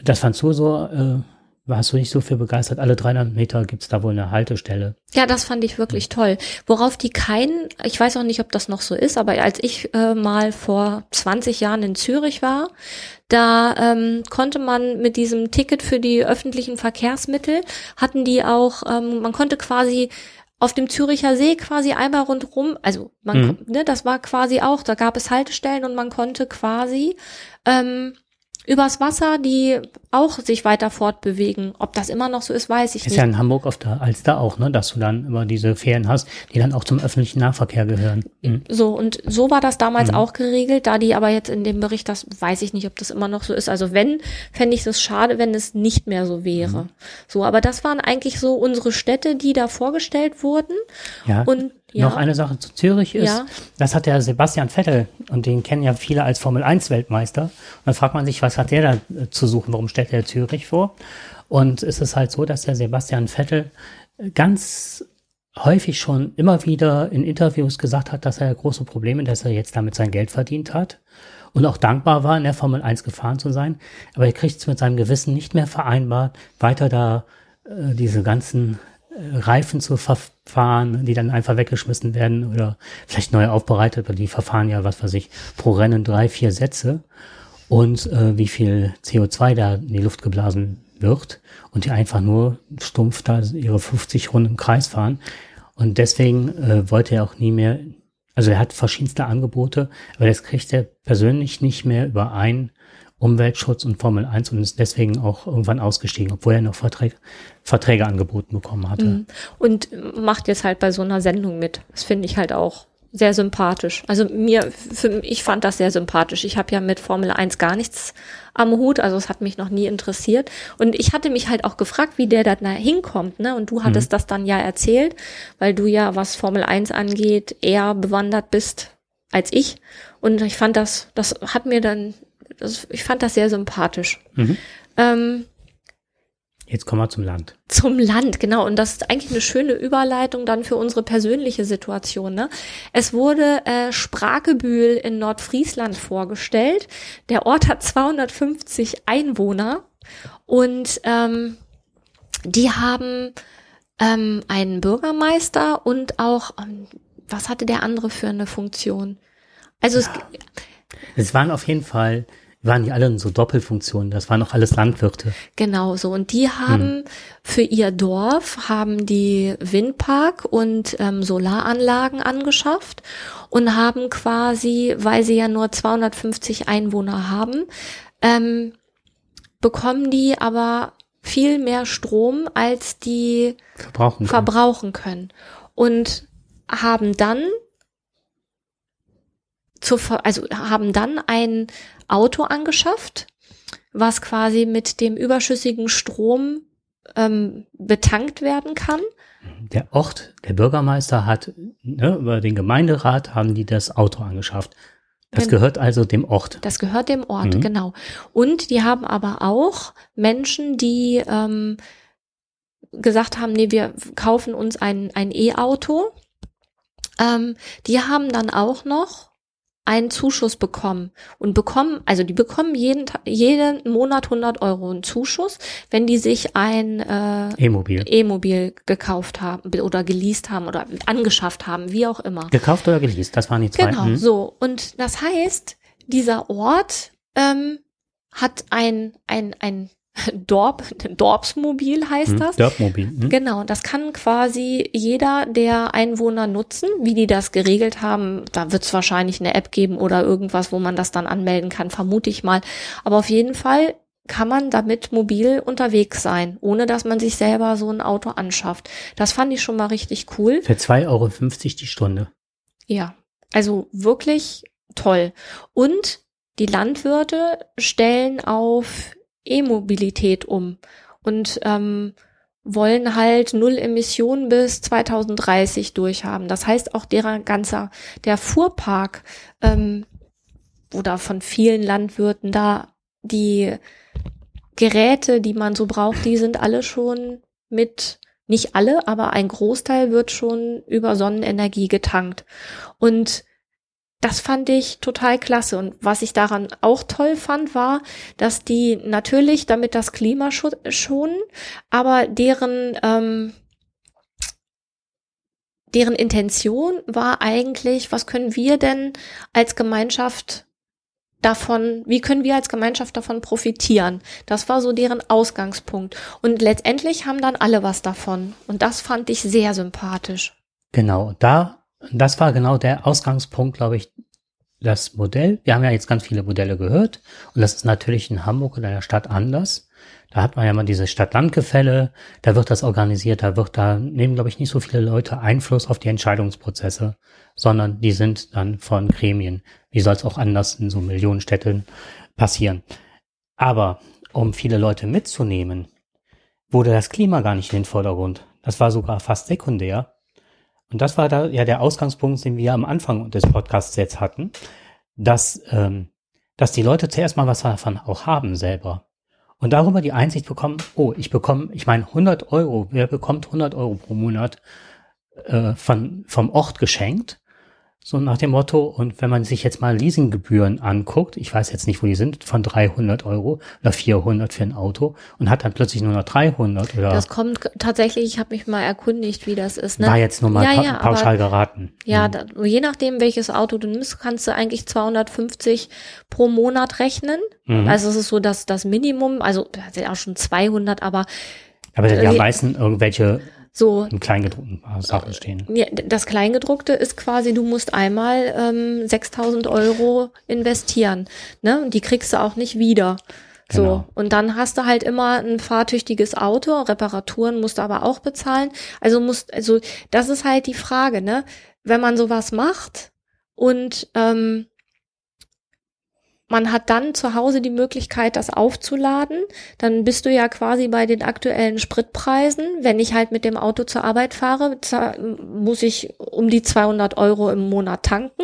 das fandst du so, äh, warst du nicht so viel begeistert. Alle 300 Meter gibt's da wohl eine Haltestelle. Ja, das fand ich wirklich toll. Worauf die keinen, ich weiß auch nicht, ob das noch so ist, aber als ich äh, mal vor 20 Jahren in Zürich war, da ähm, konnte man mit diesem Ticket für die öffentlichen Verkehrsmittel, hatten die auch, ähm, man konnte quasi auf dem Züricher See quasi einmal rundrum, also man, mhm. ne, das war quasi auch, da gab es Haltestellen und man konnte quasi ähm, übers Wasser, die auch sich weiter fortbewegen. Ob das immer noch so ist, weiß ich ist nicht. Ist ja in Hamburg auf der Alster auch, ne, dass du dann immer diese Fähren hast, die dann auch zum öffentlichen Nahverkehr gehören. Mhm. So, und so war das damals mhm. auch geregelt, da die aber jetzt in dem Bericht, das weiß ich nicht, ob das immer noch so ist. Also wenn, fände ich es schade, wenn es nicht mehr so wäre. Mhm. So, aber das waren eigentlich so unsere Städte, die da vorgestellt wurden. Ja. Und ja. Noch eine Sache zu Zürich ist, ja. das hat der Sebastian Vettel und den kennen ja viele als Formel 1 Weltmeister. Und dann fragt man sich, was hat der da äh, zu suchen? Warum stellt er Zürich vor? Und es ist halt so, dass der Sebastian Vettel ganz häufig schon immer wieder in Interviews gesagt hat, dass er große Probleme, dass er jetzt damit sein Geld verdient hat und auch dankbar war, in der Formel 1 gefahren zu sein. Aber er kriegt es mit seinem Gewissen nicht mehr vereinbart, weiter da äh, diese ganzen Reifen zu verfahren, die dann einfach weggeschmissen werden oder vielleicht neu aufbereitet, weil die verfahren ja, was weiß ich, pro Rennen drei, vier Sätze und äh, wie viel CO2 da in die Luft geblasen wird und die einfach nur stumpf da ihre 50 Runden im Kreis fahren. Und deswegen äh, wollte er auch nie mehr, also er hat verschiedenste Angebote, aber das kriegt er persönlich nicht mehr überein, Umweltschutz und Formel 1 und ist deswegen auch irgendwann ausgestiegen, obwohl er noch Verträge, Verträge angeboten bekommen hatte. Mhm. Und macht jetzt halt bei so einer Sendung mit. Das finde ich halt auch sehr sympathisch. Also mir, für, ich fand das sehr sympathisch. Ich habe ja mit Formel 1 gar nichts am Hut, also es hat mich noch nie interessiert. Und ich hatte mich halt auch gefragt, wie der da hinkommt, ne? Und du hattest mhm. das dann ja erzählt, weil du ja, was Formel 1 angeht, eher bewandert bist als ich. Und ich fand das, das hat mir dann, das, ich fand das sehr sympathisch. Mhm. Ähm, Jetzt kommen wir zum Land. Zum Land, genau. Und das ist eigentlich eine schöne Überleitung dann für unsere persönliche Situation. Ne? Es wurde äh, Sprakebühl in Nordfriesland vorgestellt. Der Ort hat 250 Einwohner und ähm, die haben ähm, einen Bürgermeister und auch, ähm, was hatte der andere für eine Funktion? Also ja. es, es waren auf jeden Fall waren die alle in so Doppelfunktionen. Das waren auch alles Landwirte. Genau so. Und die haben hm. für ihr Dorf haben die Windpark und ähm, Solaranlagen angeschafft und haben quasi, weil sie ja nur 250 Einwohner haben, ähm, bekommen die aber viel mehr Strom, als die verbrauchen, verbrauchen können. Und haben dann zu, also haben dann ein Auto angeschafft, was quasi mit dem überschüssigen Strom ähm, betankt werden kann. Der Ort, der Bürgermeister hat, ne, über den Gemeinderat haben die das Auto angeschafft. Das Gen gehört also dem Ort. Das gehört dem Ort, mhm. genau. Und die haben aber auch Menschen, die ähm, gesagt haben, nee, wir kaufen uns ein ein E-Auto. Ähm, die haben dann auch noch einen Zuschuss bekommen und bekommen, also die bekommen jeden, jeden Monat 100 Euro einen Zuschuss, wenn die sich ein äh, E-Mobil E-Mobil gekauft haben oder geleast haben oder angeschafft haben, wie auch immer. Gekauft oder geleast, das waren die zwei. Genau, hm. so. Und das heißt, dieser Ort ähm, hat ein, ein, ein Dorp, Dorpsmobil heißt hm, das. Dorpmobil. Hm. Genau, das kann quasi jeder der Einwohner nutzen. Wie die das geregelt haben, da wird es wahrscheinlich eine App geben oder irgendwas, wo man das dann anmelden kann, vermute ich mal. Aber auf jeden Fall kann man damit mobil unterwegs sein, ohne dass man sich selber so ein Auto anschafft. Das fand ich schon mal richtig cool. Für 2,50 Euro die Stunde. Ja, also wirklich toll. Und die Landwirte stellen auf E-Mobilität um und ähm, wollen halt null Emissionen bis 2030 durchhaben. Das heißt auch deren ganzer der Fuhrpark ähm, oder von vielen Landwirten da die Geräte, die man so braucht, die sind alle schon mit nicht alle, aber ein Großteil wird schon über Sonnenenergie getankt. Und das fand ich total klasse. Und was ich daran auch toll fand, war, dass die natürlich damit das Klima schonen, aber deren, ähm, deren Intention war eigentlich, was können wir denn als Gemeinschaft davon, wie können wir als Gemeinschaft davon profitieren? Das war so deren Ausgangspunkt. Und letztendlich haben dann alle was davon. Und das fand ich sehr sympathisch. Genau, da das war genau der Ausgangspunkt, glaube ich, das Modell. Wir haben ja jetzt ganz viele Modelle gehört und das ist natürlich in Hamburg oder der Stadt anders. Da hat man ja mal diese Stadt-Land-Gefälle, da wird das organisiert, da wird da nehmen, glaube ich, nicht so viele Leute Einfluss auf die Entscheidungsprozesse, sondern die sind dann von Gremien. Wie soll es auch anders in so Millionenstädten passieren? Aber um viele Leute mitzunehmen, wurde das Klima gar nicht in den Vordergrund. Das war sogar fast sekundär. Und das war da ja der Ausgangspunkt, den wir am Anfang des Podcasts jetzt hatten, dass, ähm, dass die Leute zuerst mal was davon auch haben selber. Und darüber die Einsicht bekommen, oh, ich bekomme, ich meine 100 Euro, wer bekommt 100 Euro pro Monat äh, von, vom Ort geschenkt? So nach dem Motto, und wenn man sich jetzt mal Leasinggebühren anguckt, ich weiß jetzt nicht, wo die sind, von 300 Euro oder 400 für ein Auto und hat dann plötzlich nur noch 300 oder. Das kommt tatsächlich, ich habe mich mal erkundigt, wie das ist. Ne? War jetzt nur mal ja, pa ja, pauschal aber, geraten. Ja, mhm. da, je nachdem, welches Auto du nimmst, kannst du eigentlich 250 pro Monat rechnen. Mhm. Also es ist so dass das Minimum, also das ist ja auch schon 200, aber aber die äh, meisten irgendwelche so. Im Kleingedruckten Sachen stehen. Ja, das Kleingedruckte ist quasi, du musst einmal ähm, 6000 Euro investieren. Ne? Und die kriegst du auch nicht wieder. So. Genau. Und dann hast du halt immer ein fahrtüchtiges Auto, Reparaturen musst du aber auch bezahlen. Also musst, also, das ist halt die Frage, ne? wenn man sowas macht und ähm, man hat dann zu Hause die Möglichkeit, das aufzuladen. Dann bist du ja quasi bei den aktuellen Spritpreisen. Wenn ich halt mit dem Auto zur Arbeit fahre, muss ich um die 200 Euro im Monat tanken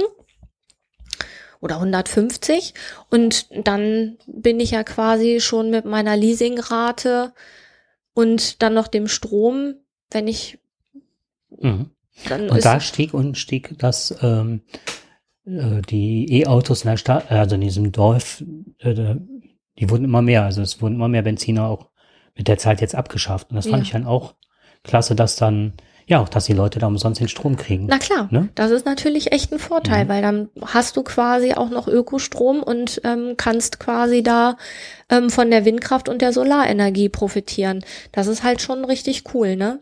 oder 150 und dann bin ich ja quasi schon mit meiner Leasingrate und dann noch dem Strom, wenn ich mhm. dann und da stieg und stieg das ähm, äh, die E-Autos in der Stadt, also in diesem Dorf, äh, die wurden immer mehr. Also es wurden immer mehr Benziner auch mit der Zeit jetzt abgeschafft. Und das fand ja. ich dann auch klasse, dass dann ja, auch dass die Leute da umsonst den Strom kriegen. Na klar, ne? das ist natürlich echt ein Vorteil, mhm. weil dann hast du quasi auch noch Ökostrom und ähm, kannst quasi da ähm, von der Windkraft und der Solarenergie profitieren. Das ist halt schon richtig cool, ne?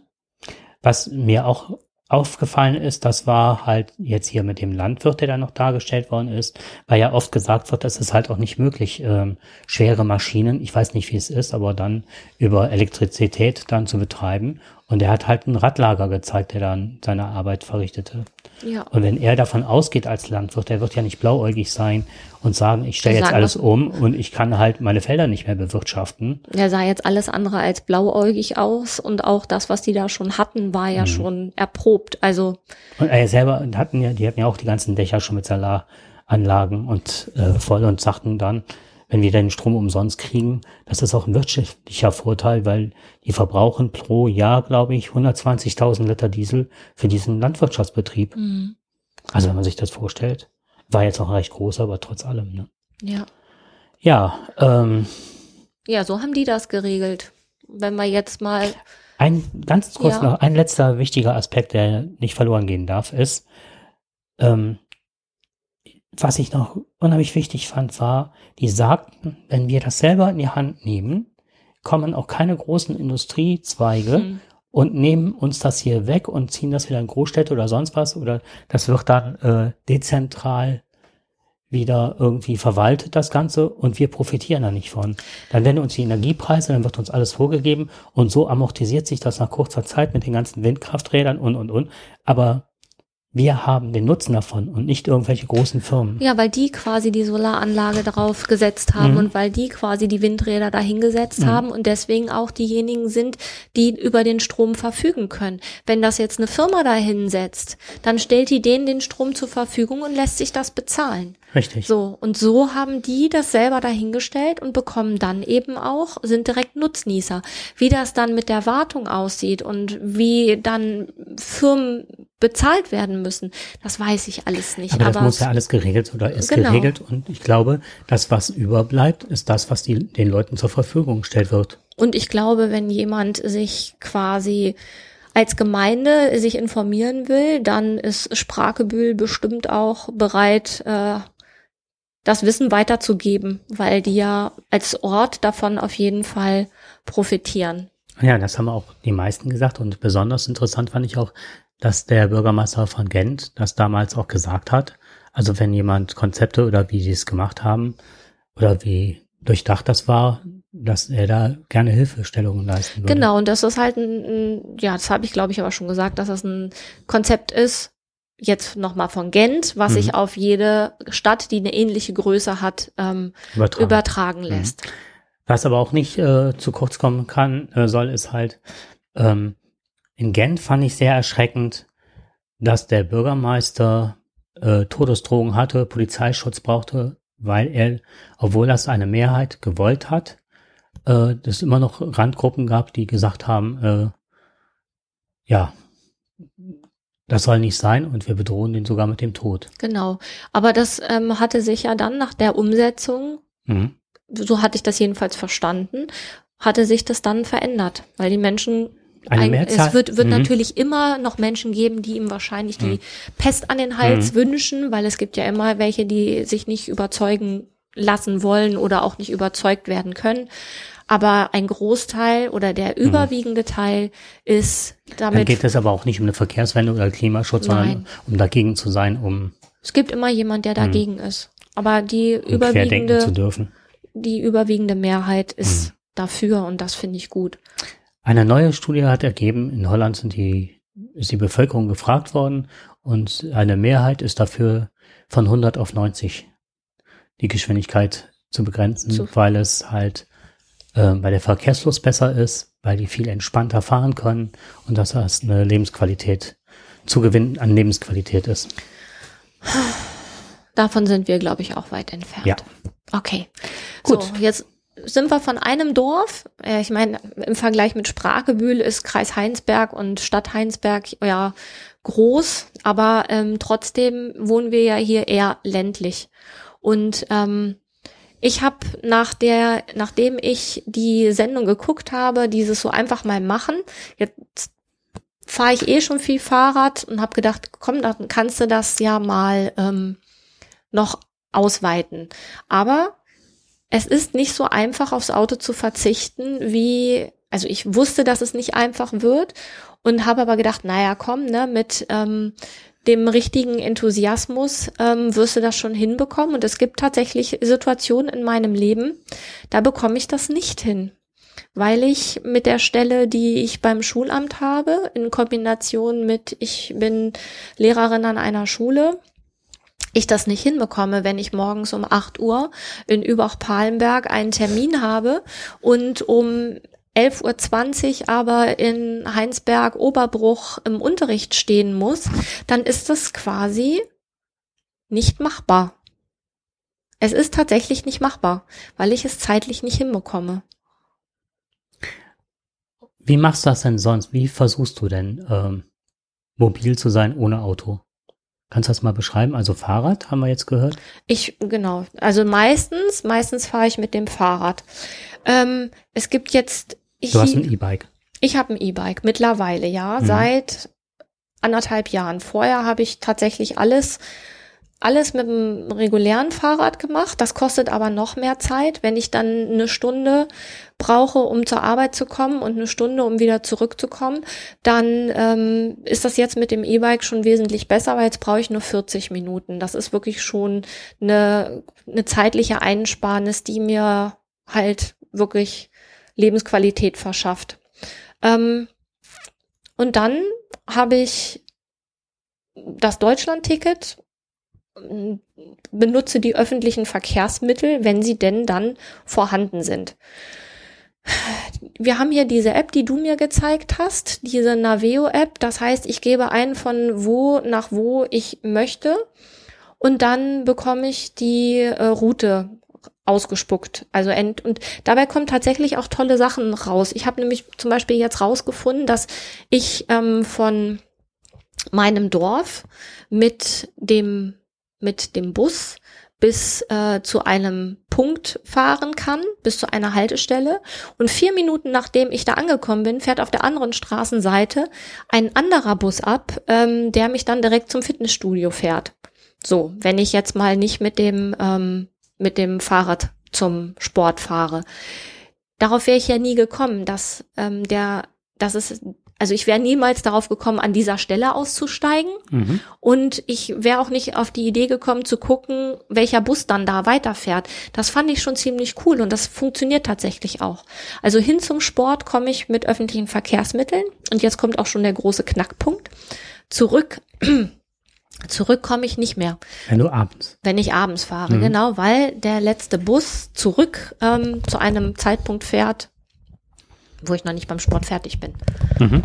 Was mir auch aufgefallen ist, das war halt jetzt hier mit dem Landwirt, der da noch dargestellt worden ist, weil ja oft gesagt wird, es ist halt auch nicht möglich, ähm, schwere Maschinen, ich weiß nicht, wie es ist, aber dann über Elektrizität dann zu betreiben. Und er hat halt ein Radlager gezeigt, der dann seine Arbeit verrichtete. Ja. Und wenn er davon ausgeht als Landwirt, der wird ja nicht blauäugig sein und sagen, ich stelle jetzt alles um und ich kann halt meine Felder nicht mehr bewirtschaften. Er sah jetzt alles andere als blauäugig aus und auch das, was die da schon hatten, war ja mhm. schon erprobt. Also und er selber hatten ja, die hatten ja auch die ganzen Dächer schon mit Solaranlagen und äh, voll und sagten dann, wenn wir den Strom umsonst kriegen, das ist auch ein wirtschaftlicher Vorteil, weil die verbrauchen pro Jahr, glaube ich, 120.000 Liter Diesel für diesen Landwirtschaftsbetrieb. Mhm. Also wenn man sich das vorstellt, war jetzt auch recht groß, aber trotz allem. Ne? Ja. Ja. Ähm, ja, so haben die das geregelt. Wenn wir jetzt mal ein ganz kurz ja. noch ein letzter wichtiger Aspekt, der nicht verloren gehen darf, ist ähm, was ich noch unheimlich wichtig fand, war, die sagten, wenn wir das selber in die Hand nehmen, kommen auch keine großen Industriezweige hm. und nehmen uns das hier weg und ziehen das wieder in Großstädte oder sonst was oder das wird dann äh, dezentral wieder irgendwie verwaltet, das Ganze, und wir profitieren da nicht von. Dann werden uns die Energiepreise, dann wird uns alles vorgegeben und so amortisiert sich das nach kurzer Zeit mit den ganzen Windkrafträdern und, und, und. Aber wir haben den Nutzen davon und nicht irgendwelche großen Firmen. Ja, weil die quasi die Solaranlage darauf gesetzt haben mhm. und weil die quasi die Windräder dahingesetzt mhm. haben und deswegen auch diejenigen sind, die über den Strom verfügen können. Wenn das jetzt eine Firma dahinsetzt, dann stellt die denen den Strom zur Verfügung und lässt sich das bezahlen. Richtig. So, und so haben die das selber dahingestellt und bekommen dann eben auch, sind direkt Nutznießer. Wie das dann mit der Wartung aussieht und wie dann Firmen bezahlt werden müssen. Das weiß ich alles nicht. Aber, aber das muss ja alles geregelt oder ist genau. geregelt. Und ich glaube, das, was überbleibt, ist das, was die, den Leuten zur Verfügung gestellt wird. Und ich glaube, wenn jemand sich quasi als Gemeinde sich informieren will, dann ist Sprachebühl bestimmt auch bereit, äh, das Wissen weiterzugeben, weil die ja als Ort davon auf jeden Fall profitieren. Ja, das haben auch die meisten gesagt und besonders interessant fand ich auch, dass der Bürgermeister von Gent das damals auch gesagt hat. Also wenn jemand Konzepte oder wie sie es gemacht haben oder wie durchdacht das war, dass er da gerne Hilfestellungen leisten würde. Genau, und das ist halt ein, ein ja, das habe ich glaube ich aber schon gesagt, dass das ein Konzept ist, jetzt nochmal von Gent, was mhm. sich auf jede Stadt, die eine ähnliche Größe hat, ähm, übertragen. übertragen, mhm. lässt. Was aber auch nicht äh, zu kurz kommen kann, äh, soll, ist halt, ähm, in Gent fand ich sehr erschreckend, dass der Bürgermeister äh, Todesdrohungen hatte, Polizeischutz brauchte, weil er, obwohl das eine Mehrheit gewollt hat, äh, es immer noch Randgruppen gab, die gesagt haben, äh, ja, das soll nicht sein und wir bedrohen den sogar mit dem Tod. Genau. Aber das ähm, hatte sich ja dann nach der Umsetzung, mhm. so hatte ich das jedenfalls verstanden, hatte sich das dann verändert, weil die Menschen eine Mehrzahl? Es wird, wird mhm. natürlich immer noch Menschen geben, die ihm wahrscheinlich die mhm. Pest an den Hals mhm. wünschen, weil es gibt ja immer welche, die sich nicht überzeugen lassen wollen oder auch nicht überzeugt werden können. Aber ein Großteil oder der mhm. überwiegende Teil ist damit. Dann geht es aber auch nicht um eine Verkehrswende oder Klimaschutz, Nein. sondern um dagegen zu sein, um. Es gibt immer jemand, der mhm. dagegen ist. Aber die um überwiegende, die überwiegende Mehrheit ist mhm. dafür und das finde ich gut. Eine neue Studie hat ergeben, in Holland sind die, ist die Bevölkerung gefragt worden Und eine Mehrheit ist dafür von 100 auf 90 die Geschwindigkeit zu begrenzen, Zu- weil es halt äh, bei der Verkehrsfluss besser ist, weil die viel entspannter fahren können und dass das eine Lebensqualität Zugewinn an Lebensqualität ist. Davon sind wir, glaube ich, auch weit entfernt. Ja. Okay. Gut. So, jetzt sind wir von einem Dorf. Äh, Ich meine, im Vergleich mit Sprachgebühl ist Kreis Heinsberg und Stadt Heinsberg ja groß, aber ähm, trotzdem wohnen wir ja hier eher ländlich. Und ähm, ich habe nach der, nachdem ich die Sendung geguckt habe, dieses so einfach mal machen, jetzt fahre ich eh schon viel Fahrrad und habe gedacht, komm, dann kannst du das ja mal ähm, noch ausweiten. Aber es ist nicht so einfach, aufs Auto zu verzichten, wie, also ich wusste, dass es nicht einfach wird und habe aber gedacht, naja, komm, ne, mit ähm, dem richtigen Enthusiasmus ähm, wirst du das schon hinbekommen. Und es gibt tatsächlich Situationen in meinem Leben, da bekomme ich das nicht hin. Weil ich mit der Stelle, die ich beim Schulamt habe, in Kombination mit, ich bin Lehrerin an einer Schule, ich das nicht hinbekomme, wenn ich morgens um 8 Uhr in Übach-Palenberg einen Termin habe und um 11.20 Uhr aber in Heinsberg-Oberbruch im Unterricht stehen muss, dann ist das quasi nicht machbar. Es ist tatsächlich nicht machbar, weil ich es zeitlich nicht hinbekomme. Wie machst du das denn sonst? Wie versuchst du denn ähm, mobil zu sein ohne Auto? Kannst du das mal beschreiben? Also Fahrrad haben wir jetzt gehört. Ich, genau. Also meistens, meistens fahre ich mit dem Fahrrad. Ähm, es gibt jetzt. Du hast ein E-Bike. Ich habe ein E-Bike mittlerweile, ja, Mhm. seit anderthalb Jahren. Vorher habe ich tatsächlich alles alles mit dem regulären Fahrrad gemacht. Das kostet aber noch mehr Zeit, wenn ich dann eine Stunde brauche, um zur Arbeit zu kommen und eine Stunde, um wieder zurückzukommen, dann ähm, ist das jetzt mit dem E-Bike schon wesentlich besser, weil jetzt brauche ich nur 40 Minuten. Das ist wirklich schon eine, eine zeitliche Einsparnis, die mir halt wirklich Lebensqualität verschafft. Ähm, und dann habe ich das Deutschland-Ticket, benutze die öffentlichen Verkehrsmittel, wenn sie denn dann vorhanden sind. Wir haben hier diese App, die du mir gezeigt hast, diese Naveo-App. Das heißt, ich gebe ein, von wo nach wo ich möchte und dann bekomme ich die äh, Route ausgespuckt. Also ent und dabei kommen tatsächlich auch tolle Sachen raus. Ich habe nämlich zum Beispiel jetzt rausgefunden, dass ich ähm, von meinem Dorf mit dem mit dem Bus bis äh, zu einem Punkt fahren kann, bis zu einer Haltestelle. Und vier Minuten nachdem ich da angekommen bin, fährt auf der anderen Straßenseite ein anderer Bus ab, ähm, der mich dann direkt zum Fitnessstudio fährt. So, wenn ich jetzt mal nicht mit dem ähm, mit dem Fahrrad zum Sport fahre. Darauf wäre ich ja nie gekommen, dass ähm, der, dass es, also ich wäre niemals darauf gekommen, an dieser Stelle auszusteigen. Mhm. Und ich wäre auch nicht auf die Idee gekommen zu gucken, welcher Bus dann da weiterfährt. Das fand ich schon ziemlich cool und das funktioniert tatsächlich auch. Also hin zum Sport komme ich mit öffentlichen Verkehrsmitteln und jetzt kommt auch schon der große Knackpunkt. Zurück, zurück komme ich nicht mehr, Wenn du abends. wenn ich abends fahre. Mhm. Genau, weil der letzte Bus zurück ähm, zu einem Zeitpunkt fährt, wo ich noch nicht beim Sport fertig bin. Mhm.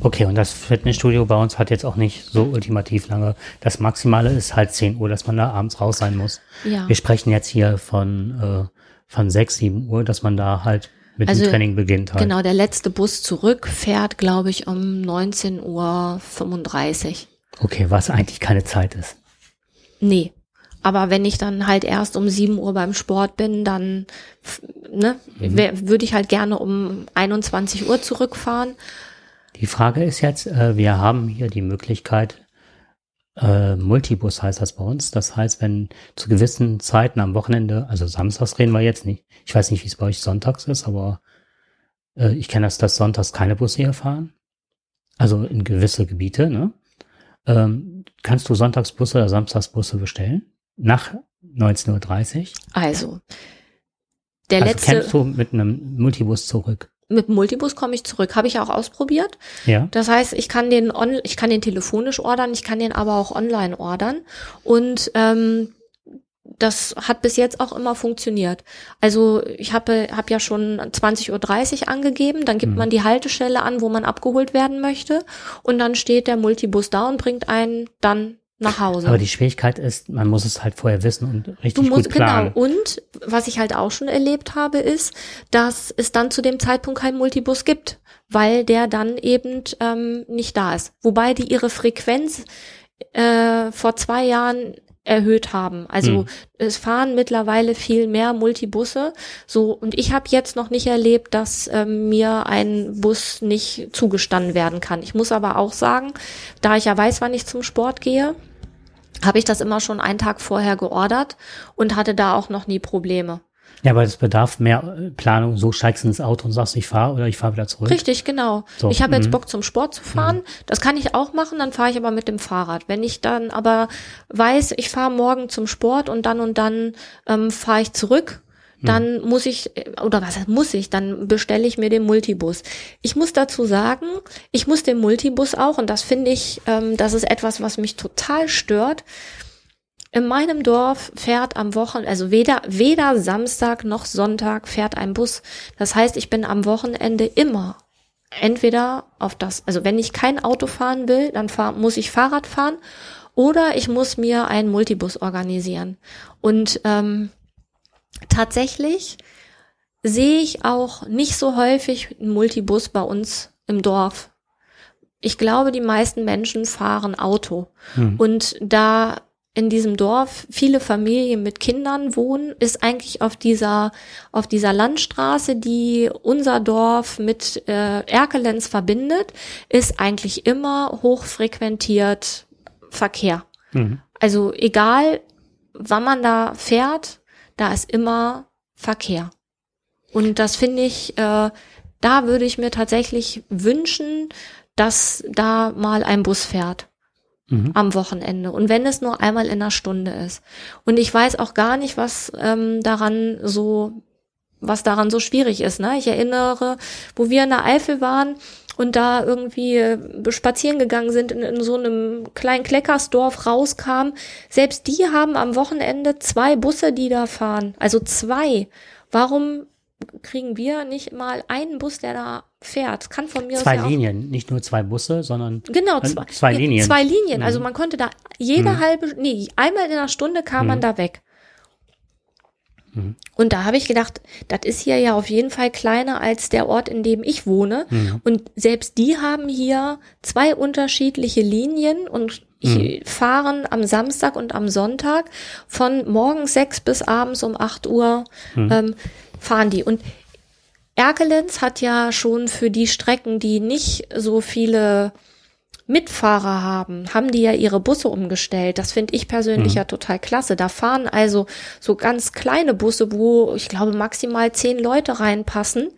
Okay, und das Fitnessstudio bei uns hat jetzt auch nicht so ultimativ lange. Das Maximale ist halt 10 Uhr, dass man da abends raus sein muss. Ja. Wir sprechen jetzt hier von, äh, von 6, 7 Uhr, dass man da halt mit Also, dem Training beginnt halt. Genau, der letzte Bus zurück fährt, glaube ich, um 19.35 Uhr. Okay, was eigentlich keine Zeit ist. Nee. Aber wenn ich dann halt erst um 7 Uhr beim Sport bin, dann ne, wär- würde ich halt gerne um 21 Uhr zurückfahren. Die Frage ist jetzt, äh, wir haben hier die Möglichkeit, äh, Multibus heißt das bei uns. Das heißt, wenn zu gewissen Zeiten am Wochenende, also samstags reden wir jetzt nicht. Ich weiß nicht, wie es bei euch sonntags ist, aber äh, ich kenne das, dass sonntags keine Busse hier fahren. Also in gewisse Gebiete, ne? Ähm, kannst du Sonntagsbusse oder Samstagsbusse bestellen? Nach 19.30 Uhr? Also, der also letzte, kämpfst du mit einem Multibus zurück? mit dem Multibus komme ich zurück. Habe ich auch ausprobiert. Ja. Das heißt, ich kann den on, ich kann den telefonisch ordern, ich kann den aber auch online ordern. Und ähm, das hat bis jetzt auch immer funktioniert. Also ich habe hab ja schon 20.30 Uhr angegeben, dann gibt Mhm. man die Haltestelle an, wo man abgeholt werden möchte und dann steht der Multibus da und bringt einen dann nach Hause. Aber die Schwierigkeit ist, man muss es halt vorher wissen und Du richtig musst, gut planen. genau. Und was ich halt auch schon erlebt habe, ist, dass es dann zu dem Zeitpunkt keinen Multibus gibt, weil der dann eben ähm, nicht da ist. Wobei die ihre Frequenz äh, vor zwei Jahren erhöht haben. Also Hm. es fahren mittlerweile viel mehr Multibusse. So und ich habe jetzt noch nicht erlebt, dass ähm, mir ein Bus nicht zugestanden werden kann. Ich muss aber auch sagen, da ich ja weiß, wann ich zum Sport gehe, habe ich das immer schon einen Tag vorher geordert und hatte da auch noch nie Probleme. Ja, weil es bedarf mehr äh, Planung. So steigst du ins Auto und sagst, ich fahre oder ich fahre wieder zurück. Richtig, genau. So, ich habe jetzt mhm. Bock zum Sport zu fahren. Das kann ich auch machen, dann fahre ich aber mit dem Fahrrad. Wenn ich dann aber weiß, ich fahre morgen zum Sport und dann und dann ähm, fahre ich zurück, dann muss ich, äh, oder was heißt muss ich, dann bestelle ich mir den Multibus. Ich muss dazu sagen, ich muss den Multibus auch, und das finde ich, ähm, das ist etwas, was mich total stört. In meinem Dorf fährt am Wochenende, also weder, weder Samstag noch Sonntag fährt ein Bus. Das heißt, ich bin am Wochenende immer entweder auf das, also wenn ich kein Auto fahren will, dann fahr, muss ich Fahrrad fahren oder ich muss mir einen Multibus organisieren. Und ähm, tatsächlich sehe ich auch nicht so häufig einen Multibus bei uns im Dorf. Ich glaube, die meisten Menschen fahren Auto. Hm. Und da in diesem Dorf viele Familien mit Kindern wohnen, ist eigentlich auf dieser, auf dieser Landstraße, die unser Dorf mit äh, Erkelenz verbindet, ist eigentlich immer hochfrequentiert Verkehr. Mhm. Also egal, wann man da fährt, da ist immer Verkehr. Und das finde ich, äh, da würde ich mir tatsächlich wünschen, dass da mal ein Bus fährt Mhm. am Wochenende. Und wenn es nur einmal in einer Stunde ist. Und ich weiß auch gar nicht, was ähm, daran so, was daran so schwierig ist. Ne? Ich erinnere, wo wir in der Eifel waren und da irgendwie äh, spazieren gegangen sind, in, in so einem kleinen Kleckersdorf rauskamen. Selbst die haben am Wochenende zwei Busse, die da fahren. Also zwei. Warum kriegen wir nicht mal einen Bus, der da fährt? Kann von mir Zwei aus auch Linien, nicht nur zwei Busse, sondern Genau, zwei, zwei Linien. Zwei Linien. Mhm. Also man konnte da jede halbe, nee, einmal in einer Stunde kam man Mhm. da weg. Mhm. Und da habe ich gedacht, das ist hier ja auf jeden Fall kleiner als der Ort, in dem ich wohne. Mhm. Und selbst die haben hier zwei unterschiedliche Linien und ich fahren am Samstag und am Sonntag von morgens sechs bis abends um acht Uhr ähm, fahren die. Und Erkelenz hat ja schon für die Strecken, die nicht so viele Mitfahrer haben, haben die ja ihre Busse umgestellt. Das finde ich persönlich ja total klasse. Da fahren also so ganz kleine Busse, wo ich glaube maximal zehn Leute reinpassen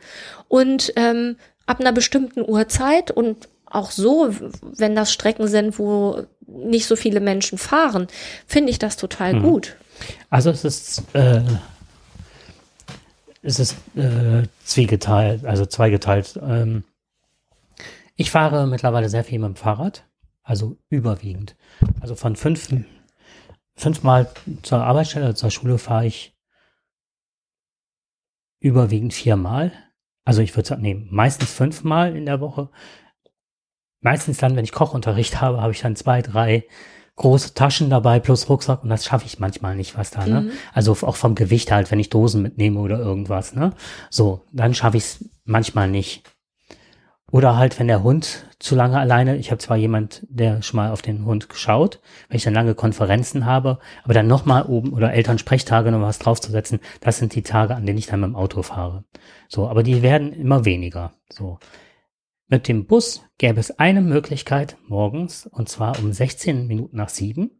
und ähm, ab einer bestimmten Uhrzeit und auch so, wenn das Strecken sind, wo nicht so viele Menschen fahren, finde ich das total gut. Also es ist, äh, es ist äh, zwiegeteilt, also zweigeteilt. Ähm, ich fahre mittlerweile sehr viel mit dem Fahrrad, also überwiegend. Also von fünf, fünfmal zur Arbeitsstelle, zur Schule fahre ich überwiegend viermal. Also ich würde sagen, nee, meistens fünfmal in der Woche. Meistens dann, wenn ich Kochunterricht habe, habe ich dann zwei, drei große Taschen dabei plus Rucksack und das schaffe ich manchmal nicht, was da, ne? Mhm. Also auch vom Gewicht halt, wenn ich Dosen mitnehme oder irgendwas, ne? So, dann schaffe ich es manchmal nicht. Oder halt, wenn der Hund zu lange alleine, ich habe zwar jemand, der schon mal auf den Hund geschaut, wenn ich dann lange Konferenzen habe, aber dann nochmal oben oder Elternsprechtage noch was draufzusetzen, das sind die Tage, an denen ich dann mit dem Auto fahre. So, aber die werden immer weniger. So. Mit dem Bus gäbe es eine Möglichkeit, morgens, und zwar um 16 Minuten nach sieben,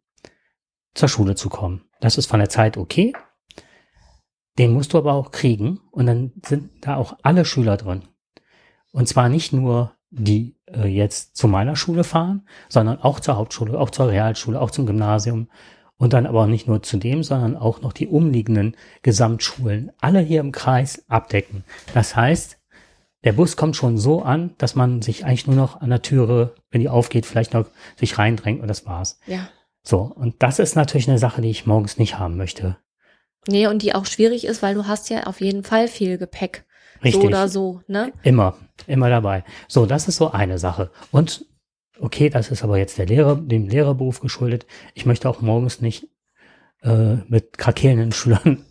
zur Schule zu kommen. Das ist von der Zeit okay. Den musst du aber auch kriegen und dann sind da auch alle Schüler drin. Und zwar nicht nur die äh, jetzt zu meiner Schule fahren, sondern auch zur Hauptschule, auch zur Realschule, auch zum Gymnasium und dann aber nicht nur zu dem, sondern auch noch die umliegenden Gesamtschulen, alle hier im Kreis abdecken. Das heißt, der Bus kommt schon so an, dass man sich eigentlich nur noch an der Türe, wenn die aufgeht, vielleicht noch sich reindrängt und das war's. Ja. So, und das ist natürlich eine Sache, die ich morgens nicht haben möchte. Nee, und die auch schwierig ist, weil du hast ja auf jeden Fall viel Gepäck. Richtig. So oder so, ne? Immer, immer dabei. So, das ist so eine Sache. Und okay, das ist aber jetzt der Lehrer, dem Lehrerberuf geschuldet. Ich möchte auch morgens nicht äh, mit krakelnden Schülern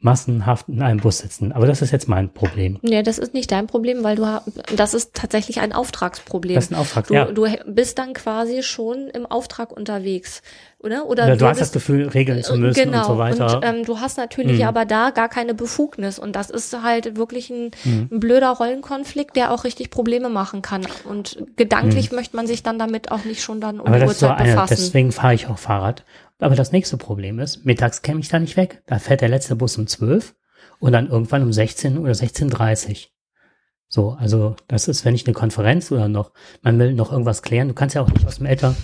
massenhaft in einem Bus sitzen. Aber das ist jetzt mein Problem. Nee, das ist nicht dein Problem, weil du das ist tatsächlich ein Auftragsproblem. Das ist ein Auftrag, du, ja. du bist dann quasi schon im Auftrag unterwegs, oder? Oder, Oder du hast würdest- das Gefühl, regeln zu müssen genau. und so weiter. Und ähm, du hast natürlich Mhm. aber da gar keine Befugnis und das ist halt wirklich ein, Mhm. ein blöder Rollenkonflikt, der auch richtig Probleme machen kann. Und gedanklich möchte man sich dann damit auch nicht schon dann um Mhm. Aber die das ist so Uhrzeit eine, befassen. deswegen fahre ich auch Fahrrad. Aber das nächste Problem ist, mittags käme ich da nicht weg. Da fährt der letzte Bus um 12 und dann irgendwann um 16 oder 16.30 So, also das ist, wenn ich eine Konferenz oder noch, man will noch irgendwas klären, du kannst ja auch nicht aus dem Eltern,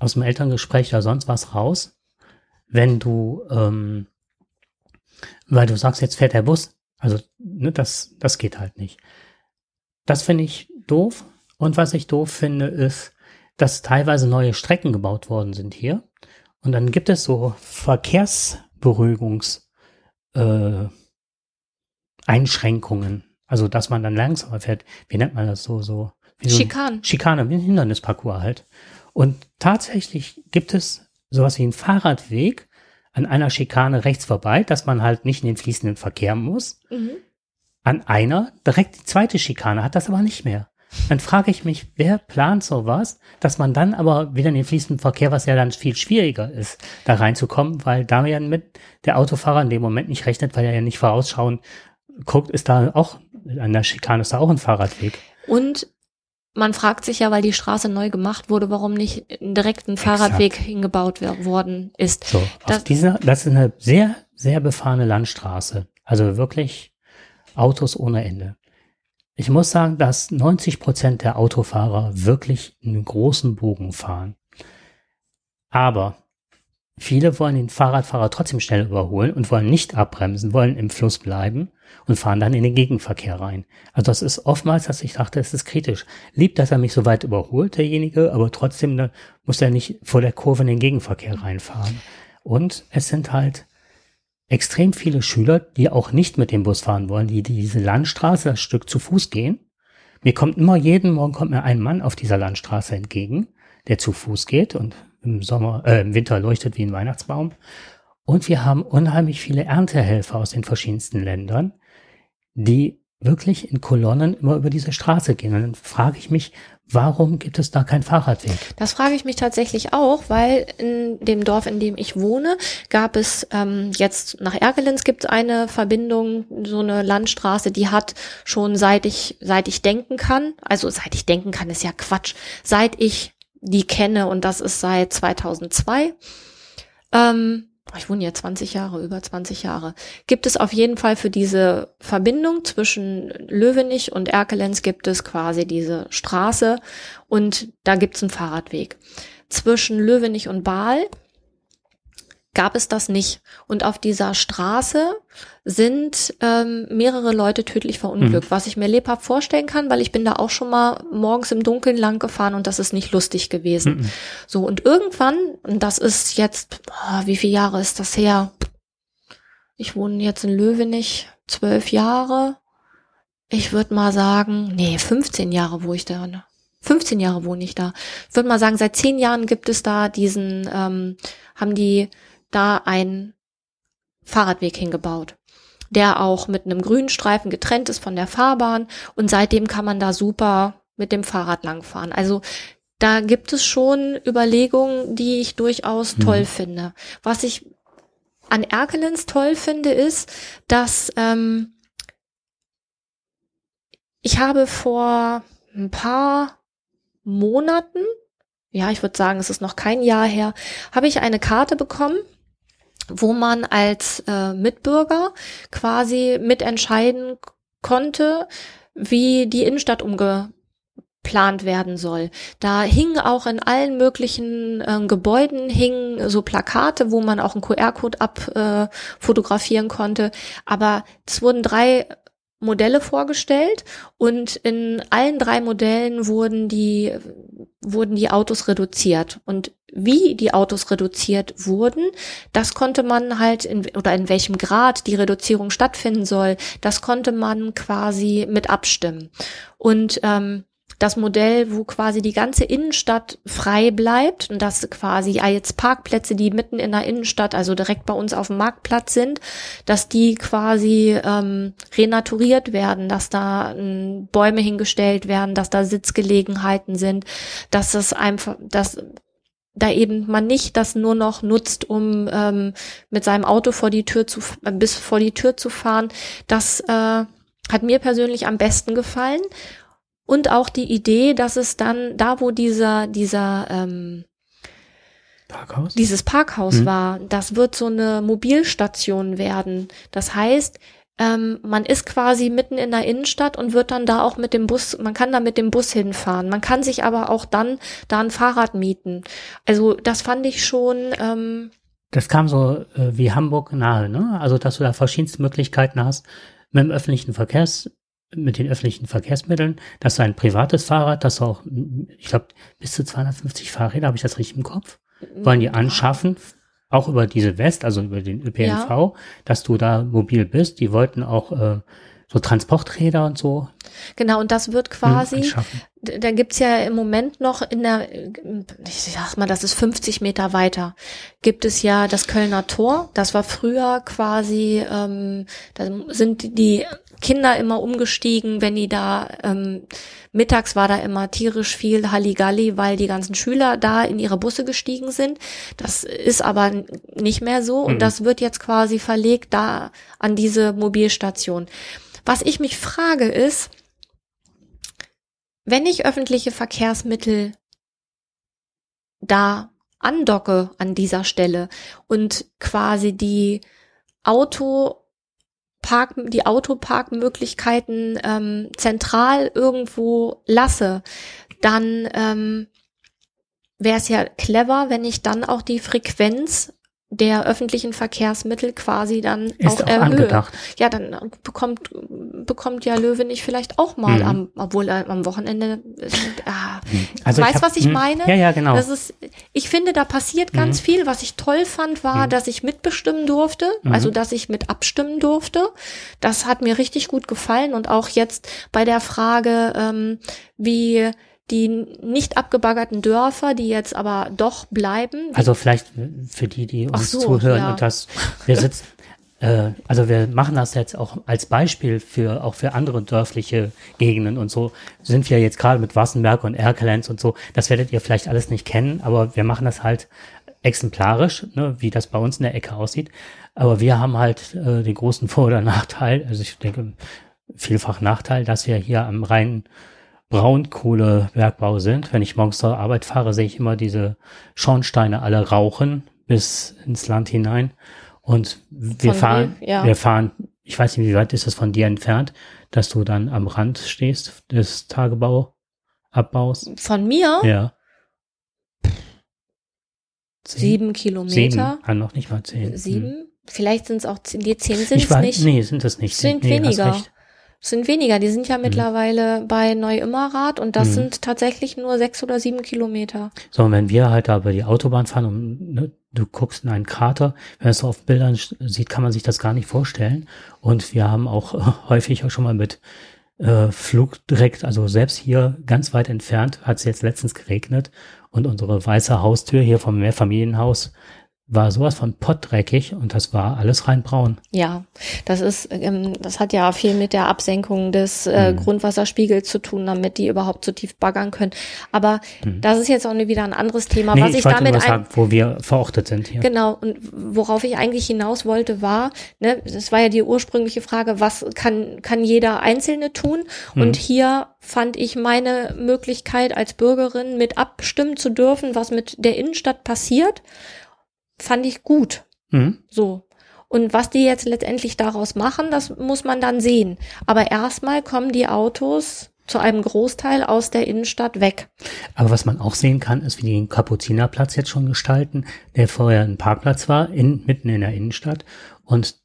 aus dem Elterngespräch oder sonst was raus, wenn du, ähm, weil du sagst, jetzt fährt der Bus. Also, ne, das, das geht halt nicht. Das finde ich doof. Und was ich doof finde, ist, dass teilweise neue Strecken gebaut worden sind hier. Und dann gibt es so Verkehrsberuhigungs äh, Einschränkungen. Also, dass man dann langsamer fährt. Wie nennt man das so? so wie so. Schikane, wie ein Hindernisparcours halt. Und tatsächlich gibt es sowas wie einen Fahrradweg an einer Schikane rechts vorbei, dass man halt nicht in den fließenden Verkehr muss. Mhm. An einer direkt die zweite Schikane hat das aber nicht mehr. Dann frage ich mich, wer plant sowas, dass man dann aber wieder in den fließenden Verkehr, was ja dann viel schwieriger ist, da reinzukommen, weil da ja mit der Autofahrer in dem Moment nicht rechnet, weil er ja nicht vorausschauen guckt, ist da auch, an der Schikane ist da auch ein Fahrradweg. Und man fragt sich ja, weil die Straße neu gemacht wurde, warum nicht direkt ein Fahrradweg hingebaut worden ist. So, Das- dieser, das ist eine sehr, sehr befahrene Landstraße. Also wirklich Autos ohne Ende. Ich muss sagen, dass 90 Prozent der Autofahrer wirklich einen großen Bogen fahren. Aber viele wollen den Fahrradfahrer trotzdem schnell überholen und wollen nicht abbremsen, wollen im Fluss bleiben und fahren dann in den Gegenverkehr rein. Also das ist oftmals, dass ich dachte, es ist kritisch. Lieb, dass er mich so weit überholt, derjenige, aber trotzdem ne, muss er nicht vor der Kurve in den Gegenverkehr reinfahren. Und es sind halt extrem viele Schüler, die auch nicht mit dem Bus fahren wollen, die diese Landstraße, das Stück zu Fuß gehen. Mir kommt immer, jeden Morgen kommt mir ein Mann auf dieser Landstraße entgegen, der zu Fuß geht und im Sommer, äh, im Winter leuchtet wie ein Weihnachtsbaum. Und wir haben unheimlich viele Erntehelfer aus den verschiedensten Ländern, die wirklich in Kolonnen immer über diese Straße gehen. Und dann frage ich mich, warum gibt es da keinen Fahrradweg? Das frage ich mich tatsächlich auch, weil in dem Dorf, in dem ich wohne, gab es ähm, jetzt nach Erkelenz gibt es eine Verbindung, so eine Landstraße, die hat schon seit ich seit ich denken kann, also seit ich denken kann ist ja Quatsch, seit ich die kenne und das ist seit 2002. Ähm, ich wohne hier 20 Jahre, über 20 Jahre. Gibt es auf jeden Fall für diese Verbindung zwischen Löwenich und Erkelenz gibt es quasi diese Straße und da gibt es einen Fahrradweg. Zwischen Löwenich und Baal gab es das nicht. Und auf dieser Straße sind ähm, mehrere Leute tödlich verunglückt, was ich mir lebhaft vorstellen kann, weil ich bin da auch schon mal morgens im Dunkeln lang gefahren und das ist nicht lustig gewesen. Mhm. So, und irgendwann, und das ist jetzt, boah, wie viele Jahre ist das her? Ich wohne jetzt in Löwenich, zwölf Jahre. Ich würde mal sagen, nee, 15 Jahre, wo ich da, 15 Jahre wohne ich da. Ich würde mal sagen, seit zehn Jahren gibt es da diesen, ähm, haben die da einen Fahrradweg hingebaut, der auch mit einem grünen Streifen getrennt ist von der Fahrbahn und seitdem kann man da super mit dem Fahrrad langfahren. Also da gibt es schon Überlegungen, die ich durchaus Mhm. toll finde. Was ich an Erkelenz toll finde, ist, dass ähm, ich habe vor ein paar Monaten, ja, ich würde sagen, es ist noch kein Jahr her, habe ich eine Karte bekommen, wo man als äh, Mitbürger quasi mitentscheiden konnte, wie die Innenstadt umgeplant werden soll. Da hingen auch in allen möglichen äh, Gebäuden hingen so Plakate, wo man auch einen QR-Code abfotografieren äh, konnte. Aber es wurden drei Modelle vorgestellt und in allen drei Modellen wurden die, wurden die Autos reduziert. Und wie die Autos reduziert wurden, das konnte man halt in, oder in welchem Grad die Reduzierung stattfinden soll, das konnte man quasi mit abstimmen. Und ähm, das Modell, wo quasi die ganze Innenstadt frei bleibt und das quasi ja, jetzt Parkplätze, die mitten in der Innenstadt, also direkt bei uns auf dem Marktplatz sind, dass die quasi ähm, renaturiert werden, dass da ähm, Bäume hingestellt werden, dass da Sitzgelegenheiten sind, dass das einfach, dass da eben man nicht das nur noch nutzt, um ähm, mit seinem Auto vor die Tür zu äh, bis vor die Tür zu fahren. Das äh, hat mir persönlich am besten gefallen und auch die Idee, dass es dann da, wo dieser, dieser, ähm, Parkhaus? dieses Parkhaus Mhm. war, das wird so eine Mobilstation werden. Das heißt, ähm, man ist quasi mitten in der Innenstadt und wird dann da auch mit dem Bus, man kann da mit dem Bus hinfahren. Man kann sich aber auch dann da ein Fahrrad mieten. Also das fand ich schon, ähm, Das kam so äh, wie Hamburg nahe, ne? Also, dass du da verschiedenste Möglichkeiten hast, mit dem öffentlichen Verkehrs, mit den öffentlichen Verkehrsmitteln, dass du ein privates Fahrrad, dass du auch, ich glaube, bis zu 250 Fahrräder, habe ich das richtig im Kopf, wollen die anschaffen, auch über diese West, also über den ÖPNV, dass du da mobil bist. Die wollten auch äh, so Transporträder und so genau, und das wird hm, quasi, da gibt's ja im Moment noch in der, ich sag mal, das ist 50 Meter weiter, gibt es ja das Kölner Tor. Das war früher quasi, ähm, da sind die Kinder immer umgestiegen, wenn die da, ähm, mittags war da immer tierisch viel Halligalli, weil die ganzen Schüler da in ihre Busse gestiegen sind. Das ist aber nicht mehr so und Mhm. das wird jetzt quasi verlegt da an diese Mobilstation. Was ich mich frage ist, wenn ich öffentliche Verkehrsmittel da andocke an dieser Stelle und quasi die Autopark, die Autoparkmöglichkeiten ähm, zentral irgendwo lasse, dann ähm, wäre es ja clever, wenn ich dann auch die Frequenz der öffentlichen Verkehrsmittel quasi dann Ist auch auch erhöhe. angedacht. Ja, dann bekommt bekommt ja Löwe nicht vielleicht auch mal Mhm. am, obwohl am Wochenende. Äh, Also weißt, was ich hm, meine? Ja, ja, genau. Das ist, ich finde, da passiert ganz Mhm. viel. Was ich toll fand, war, Mhm. dass ich mitbestimmen durfte, Mhm. also dass ich mit abstimmen durfte. Das hat mir richtig gut gefallen und auch jetzt bei der Frage, ähm, wie die nicht abgebaggerten Dörfer, die jetzt aber doch bleiben. Also vielleicht für die, die uns so, zuhören ja. und das, wir sitzen, äh, also wir machen das jetzt auch als Beispiel für auch für andere dörfliche Gegenden und so sind wir jetzt gerade mit Wassenberg und Erkelenz und so. Das werdet ihr vielleicht alles nicht kennen, aber wir machen das halt exemplarisch, ne, wie das bei uns in der Ecke aussieht. Aber wir haben halt äh, den großen Vor- oder Nachteil, also ich denke vielfach Nachteil, dass wir hier am reinen Braunkohlebergbau sind. Wenn ich morgens zur Arbeit fahre, sehe ich immer diese Schornsteine alle rauchen bis ins Land hinein. Und wir Von fahren, wie- ja. wir fahren, ich weiß nicht, wie weit ist das von dir entfernt, dass du dann am Rand stehst des Tagebauabbaus. Von mir Ja. Sieben Kilometer. Sieben, ah, noch nicht mal zehn. Hm. Sieben? Vielleicht sind es auch zehn, die zehn sind Ich es weiß, nicht. nee, sind es nicht. Sind nee, hast weniger. recht. Sind weniger. Die sind ja Mhm. mittlerweile bei Neu-Immerath und das Mhm. sind tatsächlich nur sechs oder sieben Kilometer. So, und wenn wir halt da über die Autobahn fahren und ne, du guckst in einen Krater, wenn man es so auf Bildern sieht, kann man sich das gar nicht vorstellen. Und wir haben auch äh, häufig auch schon mal mit äh, Flug direkt, also selbst hier ganz weit entfernt, hat es jetzt letztens geregnet und unsere weiße Haustür hier vom Mehrfamilienhaus war sowas von pottdreckig und das war alles rein braun. Ja, das ist, ähm, das hat ja viel mit der Absenkung des äh, Mhm. Grundwasserspiegels zu tun, damit die überhaupt so tief baggern können. Aber Mhm. das ist jetzt auch wieder ein anderes Thema. nee, was ich, ich, damit ein, sagen, wo wir verortet sind hier. Genau, und worauf ich eigentlich hinaus wollte, war, ne, das war ja die ursprüngliche Frage, was kann, kann jeder Einzelne tun? Mhm. Und hier fand ich meine Möglichkeit als Bürgerin mit abstimmen zu dürfen, was mit der Innenstadt passiert, fand ich gut. Mhm. So. Und was die jetzt letztendlich daraus machen, das muss man dann sehen. Aber erstmal kommen die Autos zu einem Großteil aus der Innenstadt weg. Aber was man auch sehen kann, ist, wie die den Kapuzinerplatz jetzt schon gestalten, der vorher ein Parkplatz war, in, mitten in der Innenstadt. Und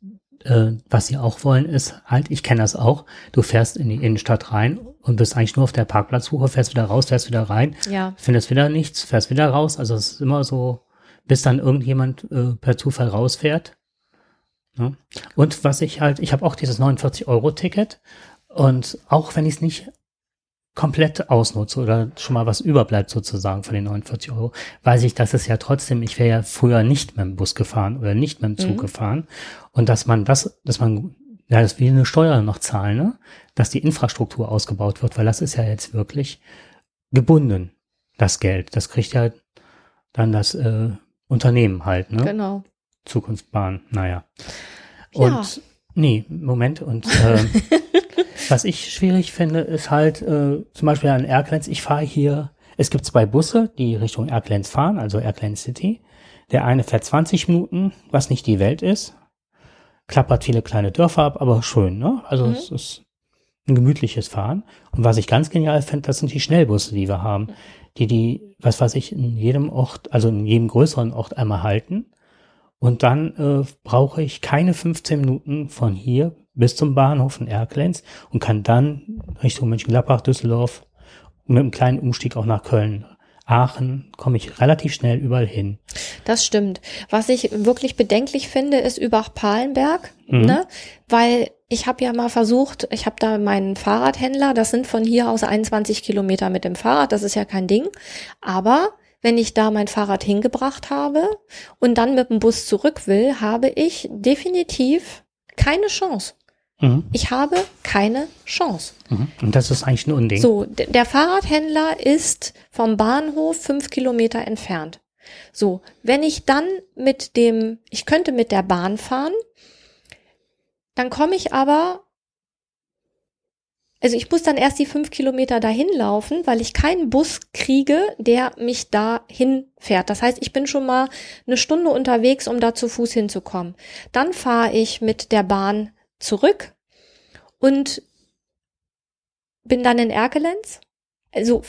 äh, was sie auch wollen, ist halt, ich kenne das auch, du fährst in die Innenstadt rein und bist eigentlich nur auf der Parkplatzsuche, fährst wieder raus, fährst wieder rein, Ja. findest wieder nichts, fährst wieder raus. Also es ist immer so, bis dann irgendjemand äh, per Zufall rausfährt. Ne? Und was ich halt, ich habe auch dieses 49-Euro-Ticket und auch wenn ich es nicht komplett ausnutze oder schon mal was überbleibt sozusagen von den 49 Euro, weiß ich, dass es ja trotzdem, ich wäre ja früher nicht mit dem Bus gefahren oder nicht mit dem Zug Mhm. gefahren und dass man das, dass man, ja, das wie eine Steuer noch zahlen, ne? dass die Infrastruktur ausgebaut wird, weil das ist ja jetzt wirklich gebunden, das Geld. Das kriegt ja dann das äh, Unternehmen halt, ne? Genau. Zukunftsbahn, naja. Ja. Und nee, Moment, und äh, was ich schwierig finde, ist halt äh, zum Beispiel an Erklenz, ich fahre hier, es gibt zwei Busse, die Richtung Erklenz fahren, also Erklenz City. Der eine fährt 20 Minuten, was nicht die Welt ist, klappert viele kleine Dörfer ab, aber schön, ne? Also Mhm. es ist ein gemütliches Fahren. Und was ich ganz genial finde, das sind die Schnellbusse, die wir haben, die die, was weiß ich, in jedem Ort, also in jedem größeren Ort einmal halten. Und dann äh, brauche ich keine 15 Minuten von hier bis zum Bahnhof in Erklenz und kann dann Richtung Mönchengladbach, Düsseldorf und mit einem kleinen Umstieg auch nach Köln. Aachen komme ich relativ schnell überall hin. Das stimmt. Was ich wirklich bedenklich finde, ist Übach-Palenberg, Mhm. ne? Weil ich habe ja mal versucht, ich habe da meinen Fahrradhändler, das sind von hier aus 21 Kilometer mit dem Fahrrad, das ist ja kein Ding. Aber wenn ich da mein Fahrrad hingebracht habe und dann mit dem Bus zurück will, habe ich definitiv keine Chance. Mhm. Ich habe keine Chance. Mhm. Und das ist eigentlich ein Unding. So, der Fahrradhändler ist vom Bahnhof fünf Kilometer entfernt. So, wenn ich dann mit dem, ich könnte mit der Bahn fahren, dann komme ich aber, also ich muss dann erst die fünf Kilometer dahin laufen, weil ich keinen Bus kriege, der mich dahin fährt. Das heißt, ich bin schon mal eine Stunde unterwegs, um da zu Fuß hinzukommen. Dann fahre ich mit der Bahn zurück und bin dann in Erkelenz. Also,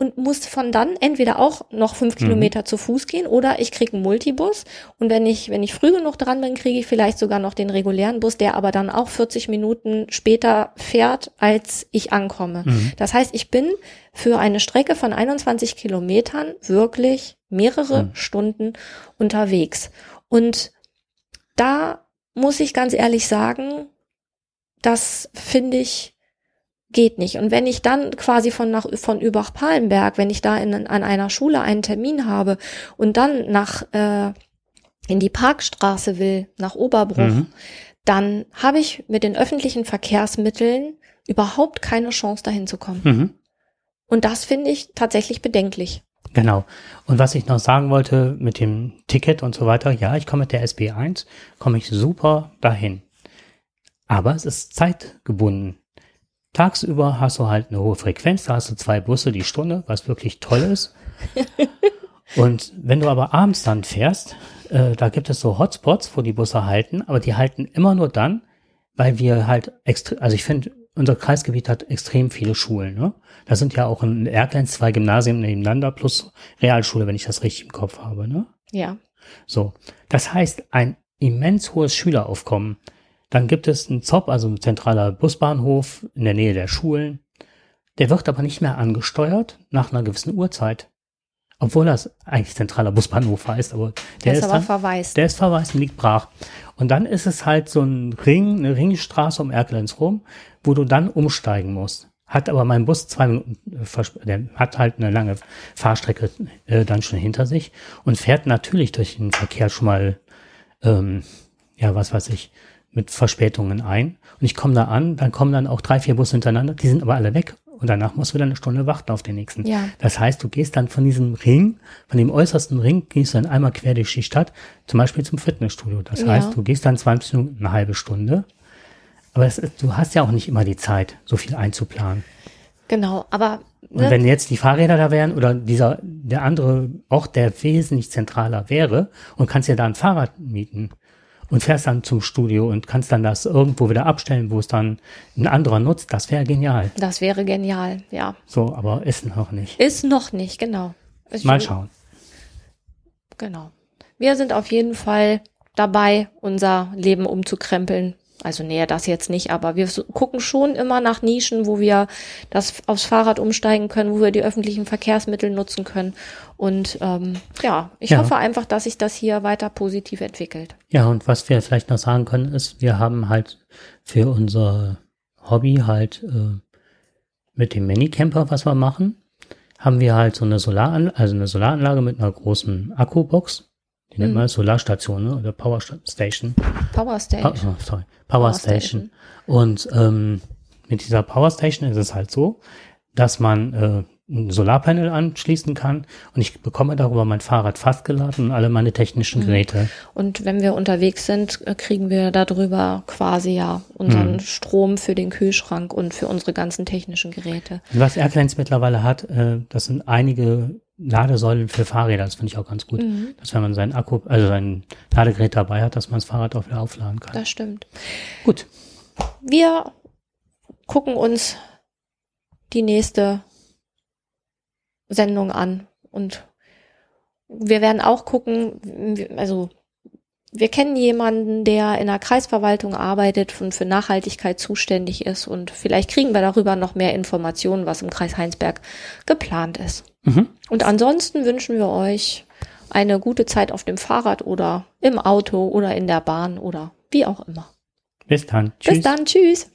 und muss von dann entweder auch noch fünf Mhm. Kilometer zu Fuß gehen oder ich kriege einen Multibus. Und wenn ich, wenn ich früh genug dran bin, kriege ich vielleicht sogar noch den regulären Bus, der aber dann auch 40 Minuten später fährt, als ich ankomme. Mhm. Das heißt, ich bin für eine Strecke von 21 Kilometern wirklich mehrere Mhm. Stunden unterwegs. Und da muss ich ganz ehrlich sagen, das finde ich geht nicht. Und wenn ich dann quasi von nach von Übach-Palenberg, wenn ich da in, an einer Schule einen Termin habe und dann nach äh, in die Parkstraße will, nach Oberbruch, Mhm. dann habe ich mit den öffentlichen Verkehrsmitteln überhaupt keine Chance dahin zu kommen. Mhm. Und das finde ich tatsächlich bedenklich. Genau. Und was ich noch sagen wollte mit dem Ticket und so weiter, ja, ich komme mit der SB1, komme ich super dahin. Aber es ist zeitgebunden. Tagsüber hast du halt eine hohe Frequenz, da hast du zwei Busse die Stunde, was wirklich toll ist. und wenn du aber abends dann fährst, äh, da gibt es so Hotspots, wo die Busse halten, aber die halten immer nur dann, weil wir halt extra, also ich finde, unser Kreisgebiet hat extrem viele Schulen. Ne? Da sind ja auch in Erklenz zwei Gymnasien nebeneinander plus Realschule, wenn ich das richtig im Kopf habe. Ne? Ja. So, das heißt ein immens hohes Schüleraufkommen. Dann gibt es einen ZOP, also ein zentraler Busbahnhof in der Nähe der Schulen. Der wird aber nicht mehr angesteuert nach einer gewissen Uhrzeit. Obwohl das eigentlich zentraler Busbahnhof heißt, aber der Der ist ist aber dann, verwaist. der ist verwaist und liegt brach. Und dann ist es halt so ein Ring, eine Ringstraße um Erkelenz rum, wo du dann umsteigen musst. Hat aber mein Bus zwei Minuten, äh, der hat halt eine lange Fahrstrecke äh, dann schon hinter sich und fährt natürlich durch den Verkehr schon mal, ähm, ja, was weiß ich, mit Verspätungen ein. Und ich komme da an, dann kommen dann auch drei, vier Busse hintereinander, die sind aber alle weg. Und danach musst du wieder eine Stunde warten auf den nächsten. Ja. Das heißt, du gehst dann von diesem Ring, von dem äußersten Ring, gehst du dann einmal quer durch die Stadt, zum Beispiel zum Fitnessstudio. Das Ja. heißt, du gehst dann 20 Minuten, eine halbe Stunde. Aber ist, du hast ja auch nicht immer die Zeit, so viel einzuplanen. Genau, aber Und ne, wenn jetzt die Fahrräder da wären oder dieser, der andere Ort, der wesentlich zentraler wäre und kannst dir da ein Fahrrad mieten und fährst dann zum Studio und kannst dann das irgendwo wieder abstellen, wo es dann ein anderer nutzt, das wäre genial. das wäre genial, ja. So, aber ist noch nicht. Ist noch nicht, genau. Ist Mal schauen. Genau. Wir sind auf jeden Fall dabei, unser Leben umzukrempeln. Also näher das jetzt nicht, aber wir gucken schon immer nach Nischen, wo wir das aufs Fahrrad umsteigen können, wo wir die öffentlichen Verkehrsmittel nutzen können. Und ähm, ja, ich Ja. hoffe einfach, dass sich das hier weiter positiv entwickelt. Ja, und was wir vielleicht noch sagen können, ist, wir haben halt für unser Hobby halt äh, mit dem Minicamper, was wir machen, haben wir halt so eine Solaranlage, also eine Solaranlage mit einer großen Akkubox. Die nennt Mhm. man Solarstation ne? oder Power Station. Power Pa Station. oh, sorry, Power, Power Station. Und ähm, mit dieser Power Station ist es halt so, dass man äh, ein Solarpanel anschließen kann und ich bekomme darüber mein Fahrrad fast geladen und alle meine technischen Geräte. Und wenn wir unterwegs sind, äh, kriegen wir darüber quasi ja unseren Mhm. Strom für den Kühlschrank und für unsere ganzen technischen Geräte. Was Airplanes mittlerweile hat, äh, das sind einige Ladesäulen für Fahrräder. Das finde ich auch ganz gut. Mhm. Dass wenn man seinen Akku, also sein Ladegerät dabei hat, dass man das Fahrrad auch wieder aufladen kann. Das stimmt. gut. Wir gucken uns die nächste Sendung an und wir werden auch gucken, also wir kennen jemanden, der in der Kreisverwaltung arbeitet und für Nachhaltigkeit zuständig ist und vielleicht kriegen wir darüber noch mehr Informationen, was im Kreis Heinsberg geplant ist. Mhm. Und ansonsten wünschen wir euch eine gute Zeit auf dem Fahrrad oder im Auto oder in der Bahn oder wie auch immer. Bis dann. Tschüss. Bis dann, tschüss.